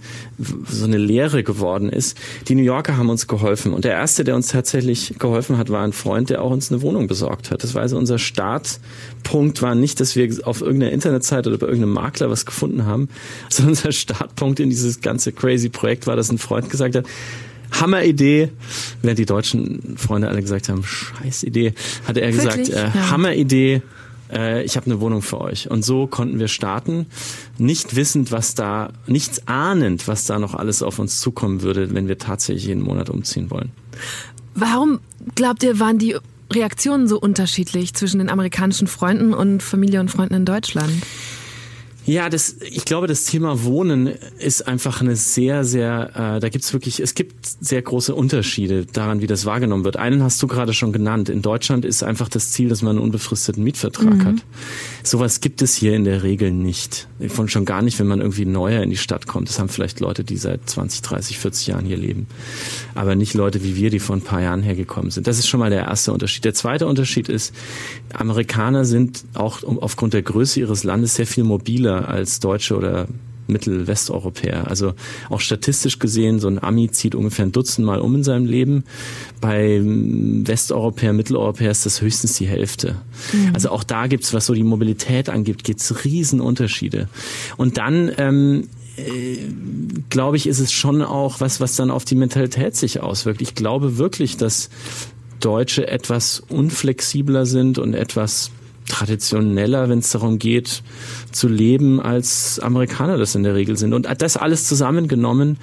Speaker 5: so eine Lehre geworden ist. Die New Yorker haben uns geholfen. Und der erste, der uns tatsächlich geholfen hat, war ein Freund, der auch uns eine Wohnung besorgt hat. Das war also unser Startpunkt, war nicht, dass wir auf irgendeiner Internetseite oder bei irgendeinem Makler was gefunden haben, sondern unser Startpunkt in dieses ganze crazy Projekt war, dass ein Freund gesagt hat, Hammeridee, während die deutschen Freunde alle gesagt haben, scheiß Idee, hatte er gesagt, äh,
Speaker 7: Ja.
Speaker 5: Hammeridee, äh, ich habe eine Wohnung für euch. Und so konnten wir starten, nicht wissend, was da, nichts ahnend, was da noch alles auf uns zukommen würde, wenn wir tatsächlich jeden Monat umziehen wollen.
Speaker 7: Warum glaubt ihr, waren die Reaktionen so unterschiedlich zwischen den amerikanischen Freunden und Familie und Freunden in Deutschland?
Speaker 5: Ja, das, ich glaube, das Thema Wohnen ist einfach eine sehr, sehr, äh, da gibt's wirklich, es gibt sehr große Unterschiede daran, wie das wahrgenommen wird. Einen hast du gerade schon genannt. In Deutschland ist einfach das Ziel, dass man einen unbefristeten Mietvertrag hat. Sowas gibt es hier in der Regel nicht. Von schon gar nicht, wenn man irgendwie neuer in die Stadt kommt. Das haben vielleicht Leute, die seit 20, 30, 40 Jahren hier leben. Aber nicht Leute wie wir, die vor ein paar Jahren hergekommen sind. Das ist schon mal der erste Unterschied. Der zweite Unterschied ist, Amerikaner sind auch aufgrund der Größe ihres Landes sehr viel mobiler als Deutsche oder Mittelwesteuropäer. Also auch statistisch gesehen, so ein Ami zieht ungefähr ein Dutzend Mal um in seinem Leben. Bei Westeuropäer, Mitteleuropäer ist das höchstens die Hälfte. Also auch da gibt's, was so die Mobilität angeht, gibt's Riesenunterschiede. Und dann ähm, äh, glaube ich, ist es schon auch was, was dann auf die Mentalität sich auswirkt. Ich glaube wirklich, dass Deutsche etwas unflexibler sind und etwas traditioneller, wenn es darum geht, zu leben, als Amerikaner das in der Regel sind. Und das alles zusammengenommen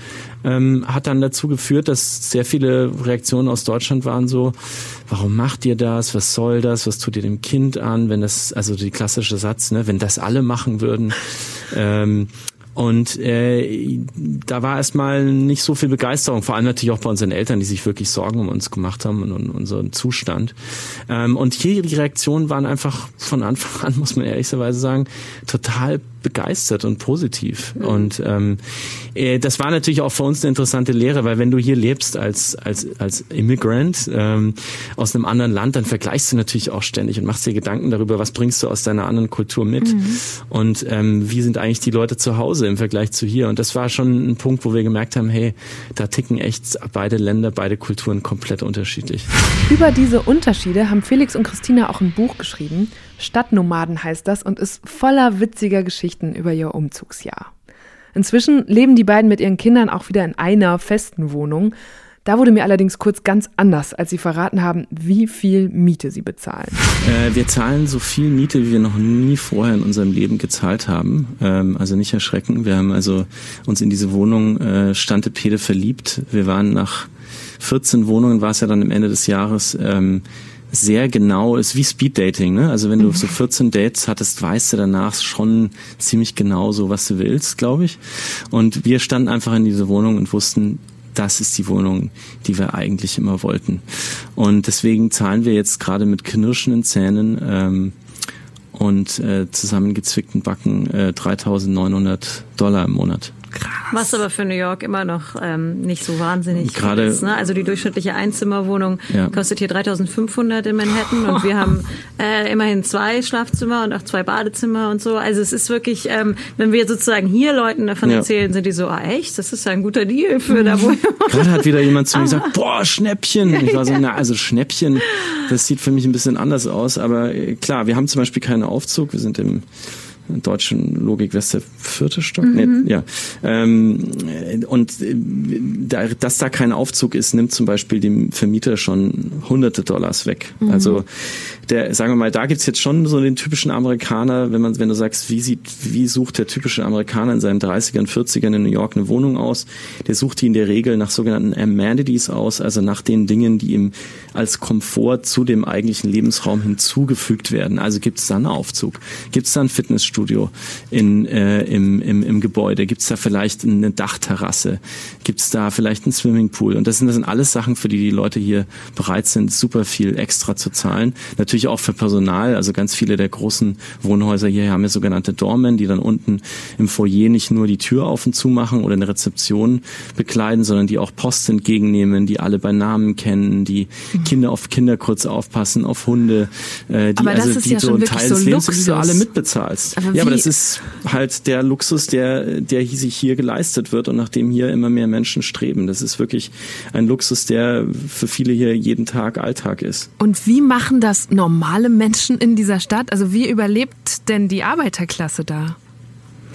Speaker 5: ähm, hat dann dazu geführt, dass sehr viele Reaktionen aus Deutschland waren so, warum macht ihr das? Was soll das? Was tut ihr dem Kind an? Wenn das, also die klassische Satz, ne, wenn das alle machen würden. Ähm, und äh, da war erstmal nicht so viel Begeisterung, vor allem natürlich auch bei unseren Eltern, die sich wirklich Sorgen um uns gemacht haben und um unseren Zustand. Ähm, und hier die Reaktionen waren einfach von Anfang an, muss man ehrlicherweise sagen, total begeistert und positiv. Und ähm, äh, das war natürlich auch für uns eine interessante Lehre, weil wenn du hier lebst als als als Immigrant ähm, aus einem anderen Land, dann vergleichst du natürlich auch ständig und machst dir Gedanken darüber, was bringst du aus deiner anderen Kultur mit und ähm, wie sind eigentlich die Leute zu Hause im Vergleich zu hier. Und das war schon ein Punkt, wo wir gemerkt haben, hey, da ticken echt beide Länder, beide Kulturen komplett unterschiedlich.
Speaker 1: Über diese Unterschiede haben Felix und Christina auch ein Buch geschrieben. Stadtnomaden heißt das und ist voller witziger Geschichten über ihr Umzugsjahr. Inzwischen leben die beiden mit ihren Kindern auch wieder in einer festen Wohnung. Da wurde mir allerdings kurz ganz anders, als sie verraten haben, wie viel Miete sie bezahlen.
Speaker 5: Äh, wir zahlen so viel Miete, wie wir noch nie vorher in unserem Leben gezahlt haben. Ähm, also nicht erschrecken. Wir haben also uns in diese Wohnung äh, Stantepede verliebt. Wir waren nach 14 Wohnungen, war es ja dann am Ende des Jahres, ähm, sehr genau, ist wie Speeddating, ne? Also wenn du so 14 Dates hattest, weißt du danach schon ziemlich genau so, was du willst, glaube ich. Und wir standen einfach in dieser Wohnung und wussten, das ist die Wohnung, die wir eigentlich immer wollten. Und deswegen zahlen wir jetzt gerade mit knirschenden Zähnen ähm, und äh, zusammengezwickten Backen äh, 3.900 Dollar im Monat.
Speaker 10: Was aber für New York immer noch ähm, nicht so wahnsinnig
Speaker 5: Gerade-
Speaker 10: ist. Ne? Also die durchschnittliche Einzimmerwohnung
Speaker 5: Ja.
Speaker 10: kostet hier 3.500 in Manhattan und wir haben äh, immerhin zwei Schlafzimmer und auch zwei Badezimmer und so. Also es ist wirklich, ähm, wenn wir sozusagen hier Leuten davon
Speaker 5: Ja.
Speaker 10: erzählen, sind die so, ah echt, das ist ja ein guter Deal für da, wo
Speaker 5: Gerade hat wieder jemand zu mir gesagt, boah, Schnäppchen. Ich war so, na, also Schnäppchen, das sieht für mich ein bisschen anders aus. Aber äh, klar, wir haben zum Beispiel keinen Aufzug. Wir sind im deutschen Logik, ist der vierte Stock? Nee, ja. Ähm, äh, und äh, da, dass da kein Aufzug ist, nimmt zum Beispiel dem Vermieter schon hunderte Dollars weg. Also der, sagen wir mal, da gibt's jetzt schon so den typischen Amerikaner, wenn man, wenn du sagst, wie sieht, wie sucht der typische Amerikaner in seinen 30ern, 40ern in New York eine Wohnung aus? Der sucht die in der Regel nach sogenannten Amenities aus, also nach den Dingen, die ihm als Komfort zu dem eigentlichen Lebensraum hinzugefügt werden. Also gibt's da einen Aufzug? Gibt's da ein Fitnessstudio in, äh, im, im, im Gebäude? Gibt's da vielleicht eine Dachterrasse? Gibt's da vielleicht einen Swimmingpool? Und das sind, das sind alles Sachen, für die die Leute hier bereit sind, super viel extra zu zahlen. Natürlich auch für Personal. Also ganz viele der großen Wohnhäuser hier haben ja sogenannte Doormen, die dann unten im Foyer nicht nur die Tür auf und zu machen oder eine Rezeption bekleiden, sondern die auch Post entgegennehmen, die alle bei Namen kennen, die Kinder auf Kinder kurz aufpassen, auf Hunde, äh, die
Speaker 7: Aber das
Speaker 5: also
Speaker 7: ist
Speaker 5: die
Speaker 7: ja
Speaker 5: so Teil
Speaker 7: so
Speaker 5: des Lebens, die du alle mitbezahlst.
Speaker 7: Aber
Speaker 5: ja, aber das ist halt der Luxus, der, der hier- sich hier geleistet wird und nach dem hier immer mehr Menschen streben. Das ist wirklich ein Luxus, der für viele hier jeden Tag Alltag ist.
Speaker 7: Und wie machen das normale Menschen in dieser Stadt? Also wie überlebt denn die Arbeiterklasse da?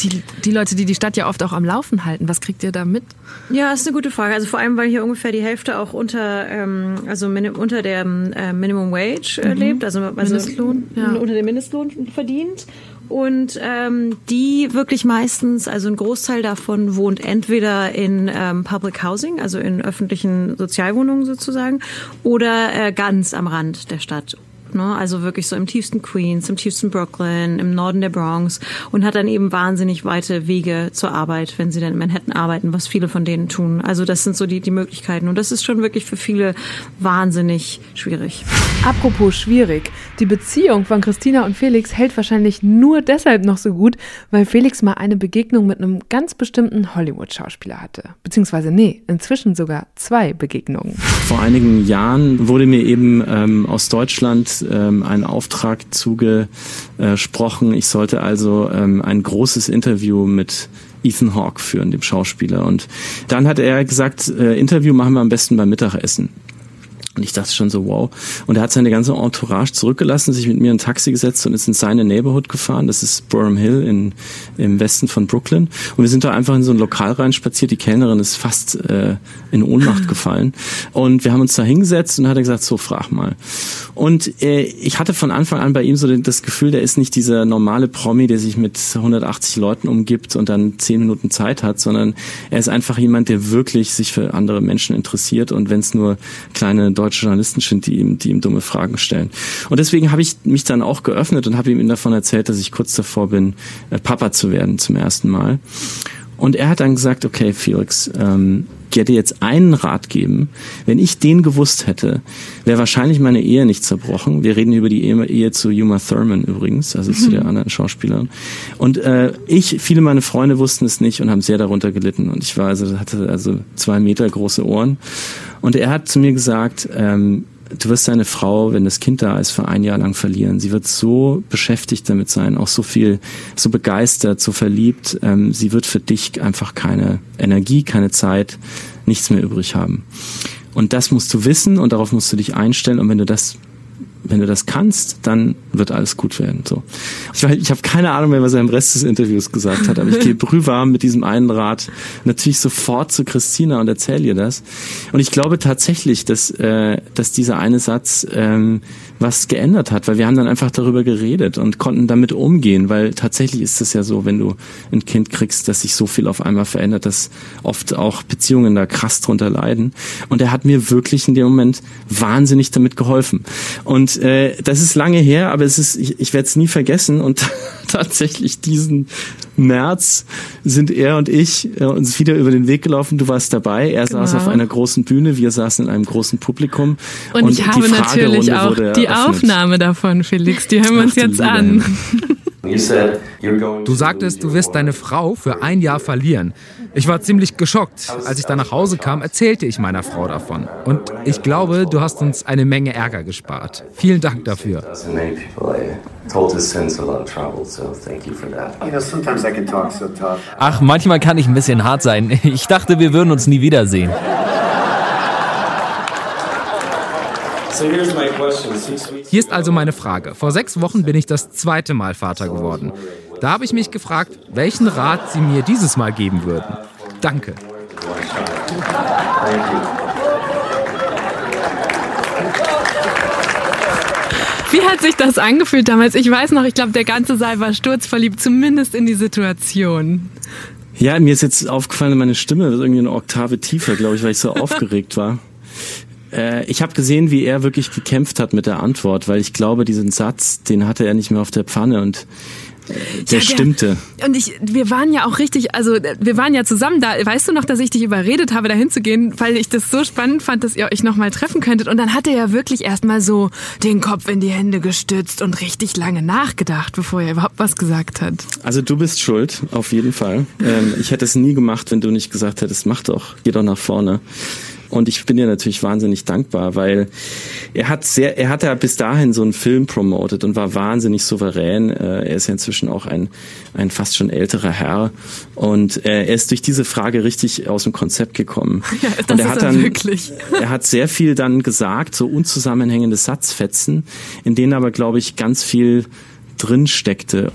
Speaker 7: Die, die Leute, die die Stadt ja oft auch am Laufen halten, was kriegt ihr da mit?
Speaker 10: Ja, ist eine gute Frage. Also vor allem, weil hier ungefähr die Hälfte auch unter, ähm, also unter der äh, Minimum Wage äh, lebt, also, also
Speaker 7: Mindestlohn, ja.
Speaker 10: unter dem Mindestlohn verdient. Und ähm, die wirklich meistens, also ein Großteil davon wohnt entweder in ähm, Public Housing, also in öffentlichen Sozialwohnungen sozusagen, oder äh, ganz am Rand der Stadt. Ne? also wirklich so im tiefsten Queens, im tiefsten Brooklyn, im Norden der Bronx und hat dann eben wahnsinnig weite Wege zur Arbeit, wenn sie dann in Manhattan arbeiten, was viele von denen tun. Also das sind so die, die Möglichkeiten und das ist schon wirklich für viele wahnsinnig schwierig.
Speaker 1: Apropos schwierig. Die Beziehung von Christina und Felix hält wahrscheinlich nur deshalb noch so gut, weil Felix mal eine Begegnung mit einem ganz bestimmten Hollywood-Schauspieler hatte. Beziehungsweise, nee, inzwischen sogar zwei Begegnungen.
Speaker 5: Vor einigen Jahren wurde mir eben ähm, aus Deutschland ähm, ein Auftrag zugesprochen. Ich sollte also ähm, ein großes Interview mit Ethan Hawke führen, dem Schauspieler. Und dann hat er gesagt, äh, Interview machen wir am besten beim Mittagessen. Und ich dachte schon so, wow. Und er hat seine ganze Entourage zurückgelassen, sich mit mir in ein Taxi gesetzt und ist in seine Neighborhood gefahren. Das ist Burham Hill in, im Westen von Brooklyn. Und wir sind da einfach in so ein Lokal rein spaziert. Die Kellnerin ist fast äh, in Ohnmacht gefallen. Und wir haben uns da hingesetzt und hat er gesagt, so frag mal. Und äh, ich hatte von Anfang an bei ihm so das Gefühl, der ist nicht dieser normale Promi, der sich mit 180 Leuten umgibt und dann zehn Minuten Zeit hat, sondern er ist einfach jemand, der wirklich sich für andere Menschen interessiert und wenn es nur kleine deutsche Journalisten sind, die ihm, die ihm dumme Fragen stellen. Und deswegen habe ich mich dann auch geöffnet und habe ihm davon erzählt, dass ich kurz davor bin, äh, Papa zu werden zum ersten Mal. Und er hat dann gesagt, okay, Felix, ähm, ich hätte jetzt einen Rat geben. Wenn ich den gewusst hätte, wäre wahrscheinlich meine Ehe nicht zerbrochen. Wir reden über die Ehe, Ehe zu Uma Thurman übrigens, also zu der anderen Schauspielerin. Und äh, ich, viele meiner Freunde wussten es nicht und haben sehr darunter gelitten. Und ich war also hatte also zwei Meter große Ohren. Und er hat zu mir gesagt, ähm, du wirst deine Frau, wenn das Kind da ist, für ein Jahr lang verlieren. Sie wird so beschäftigt damit sein, auch so viel, so begeistert, so verliebt. Ähm, sie wird für dich einfach keine Energie, keine Zeit, nichts mehr übrig haben. Und das musst du wissen und darauf musst du dich einstellen. Und wenn du das wenn du das kannst, dann wird alles gut werden. So. Ich, ich habe keine Ahnung mehr, was er im Rest des Interviews gesagt hat, aber ich gehe brühwarm mit diesem einen Rat natürlich sofort zu Christina und erzähle ihr das. Und ich glaube tatsächlich, dass, äh, dass dieser eine Satz ähm, was geändert hat, weil wir haben dann einfach darüber geredet und konnten damit umgehen, weil tatsächlich ist es ja so, wenn du ein Kind kriegst, dass sich so viel auf einmal verändert, dass oft auch Beziehungen da krass drunter leiden. Und er hat mir wirklich in dem Moment wahnsinnig damit geholfen. Und äh, das ist lange her, aber es ist, ich, ich werde es nie vergessen. Und tatsächlich diesen März sind er und ich äh, uns wieder über den Weg gelaufen. Du warst dabei. Er
Speaker 7: Genau.
Speaker 5: saß auf einer großen Bühne, wir saßen in einem großen Publikum.
Speaker 7: Und, ich habe
Speaker 5: die
Speaker 7: natürlich
Speaker 5: Fragerunde
Speaker 7: auch die
Speaker 5: eröffnet.
Speaker 7: Aufnahme davon, Felix. Die hören wir uns jetzt an.
Speaker 11: Du sagtest, du wirst deine Frau für ein Jahr verlieren. Ich war ziemlich geschockt. Als ich dann nach Hause kam, erzählte ich meiner Frau davon. Und ich glaube, du hast uns eine Menge Ärger gespart. Vielen Dank dafür.
Speaker 12: Ach, manchmal kann ich ein bisschen hart sein. Ich dachte, wir würden uns nie wiedersehen.
Speaker 11: Hier ist also meine Frage. Vor sechs Wochen bin ich das zweite Mal Vater geworden. Da habe ich mich gefragt, welchen Rat Sie mir dieses Mal geben würden. Danke.
Speaker 7: Wie hat sich das angefühlt damals? Ich weiß noch, ich glaube, der ganze Saal war sturzverliebt, zumindest in die Situation.
Speaker 5: Ja, mir ist jetzt aufgefallen, meine Stimme wird irgendwie eine Oktave tiefer, glaube ich, weil ich so aufgeregt war. Äh, ich habe gesehen, wie er wirklich gekämpft hat mit der Antwort, weil ich glaube, diesen Satz, den hatte er nicht mehr auf der Pfanne und äh, der
Speaker 7: Ja,
Speaker 5: stimmte.
Speaker 7: Und ich, wir waren ja auch richtig, also wir waren ja zusammen da. Weißt du noch, dass ich dich überredet habe, da hinzugehen, weil ich das so spannend fand, dass ihr euch nochmal treffen könntet. Und dann hat er ja wirklich erstmal so den Kopf in die Hände gestützt und richtig lange nachgedacht, bevor er überhaupt was gesagt hat.
Speaker 5: Also du bist schuld, auf jeden Fall. Ähm, ich hätte es nie gemacht, wenn du nicht gesagt hättest, mach doch, geh doch nach vorne. Und ich bin dir natürlich wahnsinnig dankbar, weil er hat sehr, er hat ja bis dahin so einen Film promotet und war wahnsinnig souverän. Äh, Er ist ja inzwischen auch ein, ein fast schon älterer Herr. Und äh, er ist durch diese Frage richtig aus dem Konzept gekommen.
Speaker 7: Ja, das
Speaker 5: und er
Speaker 7: ist
Speaker 5: hat dann,
Speaker 7: wirklich.
Speaker 5: er hat sehr viel dann gesagt, so unzusammenhängende Satzfetzen, in denen aber, glaube ich, ganz viel drin steckte.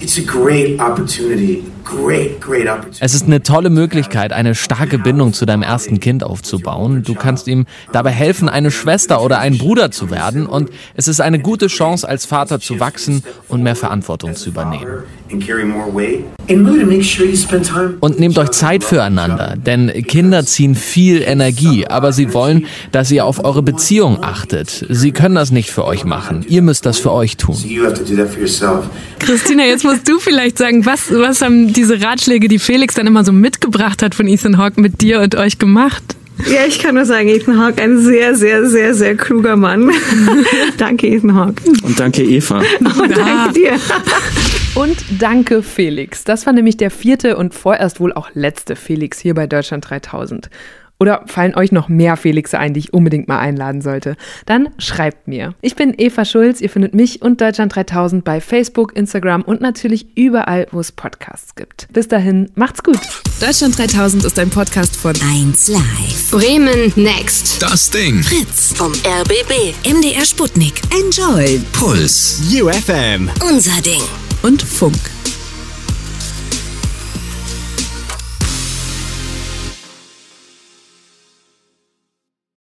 Speaker 12: Es ist eine tolle Möglichkeit, eine starke Bindung zu deinem ersten Kind aufzubauen. Du kannst ihm dabei helfen, eine Schwester oder ein Bruder zu werden. Und es ist eine gute Chance, als Vater zu wachsen und mehr Verantwortung zu übernehmen.
Speaker 13: And carry more weight. And really to make sure you spend time
Speaker 12: Und nehmt euch Zeit füreinander, denn Kinder ziehen viel Energie, aber sie wollen, dass ihr auf eure Beziehung achtet. Sie können das nicht für euch machen. Ihr müsst das für euch tun.
Speaker 13: you have to do that for yourself.
Speaker 7: Christina, jetzt musst du vielleicht sagen, was, was haben diese Ratschläge, die Felix dann immer so mitgebracht hat von Ethan Hawke mit dir und euch gemacht?
Speaker 10: Ja, ich kann nur sagen, Ethan Hawke, ein sehr, sehr, sehr, sehr kluger Mann. danke, Ethan Hawke.
Speaker 5: Und danke, Eva.
Speaker 10: Und danke dir.
Speaker 1: Und danke Felix. Das war nämlich der vierte und vorerst wohl auch letzte Felix hier bei Deutschland 3000. Oder fallen euch noch mehr Felixe ein, die ich unbedingt mal einladen sollte? Dann schreibt mir. Ich bin Eva Schulz. Ihr findet mich und Deutschland 3000 bei Facebook, Instagram und natürlich überall, wo es Podcasts gibt. Bis dahin, macht's gut.
Speaker 7: Deutschland 3000 ist ein Podcast von
Speaker 14: 1 Live. Bremen Next.
Speaker 15: Das Ding.
Speaker 14: Fritz vom RBB. MDR Sputnik. Enjoy.
Speaker 15: Puls. UFM.
Speaker 14: Unser Ding
Speaker 7: und Funk.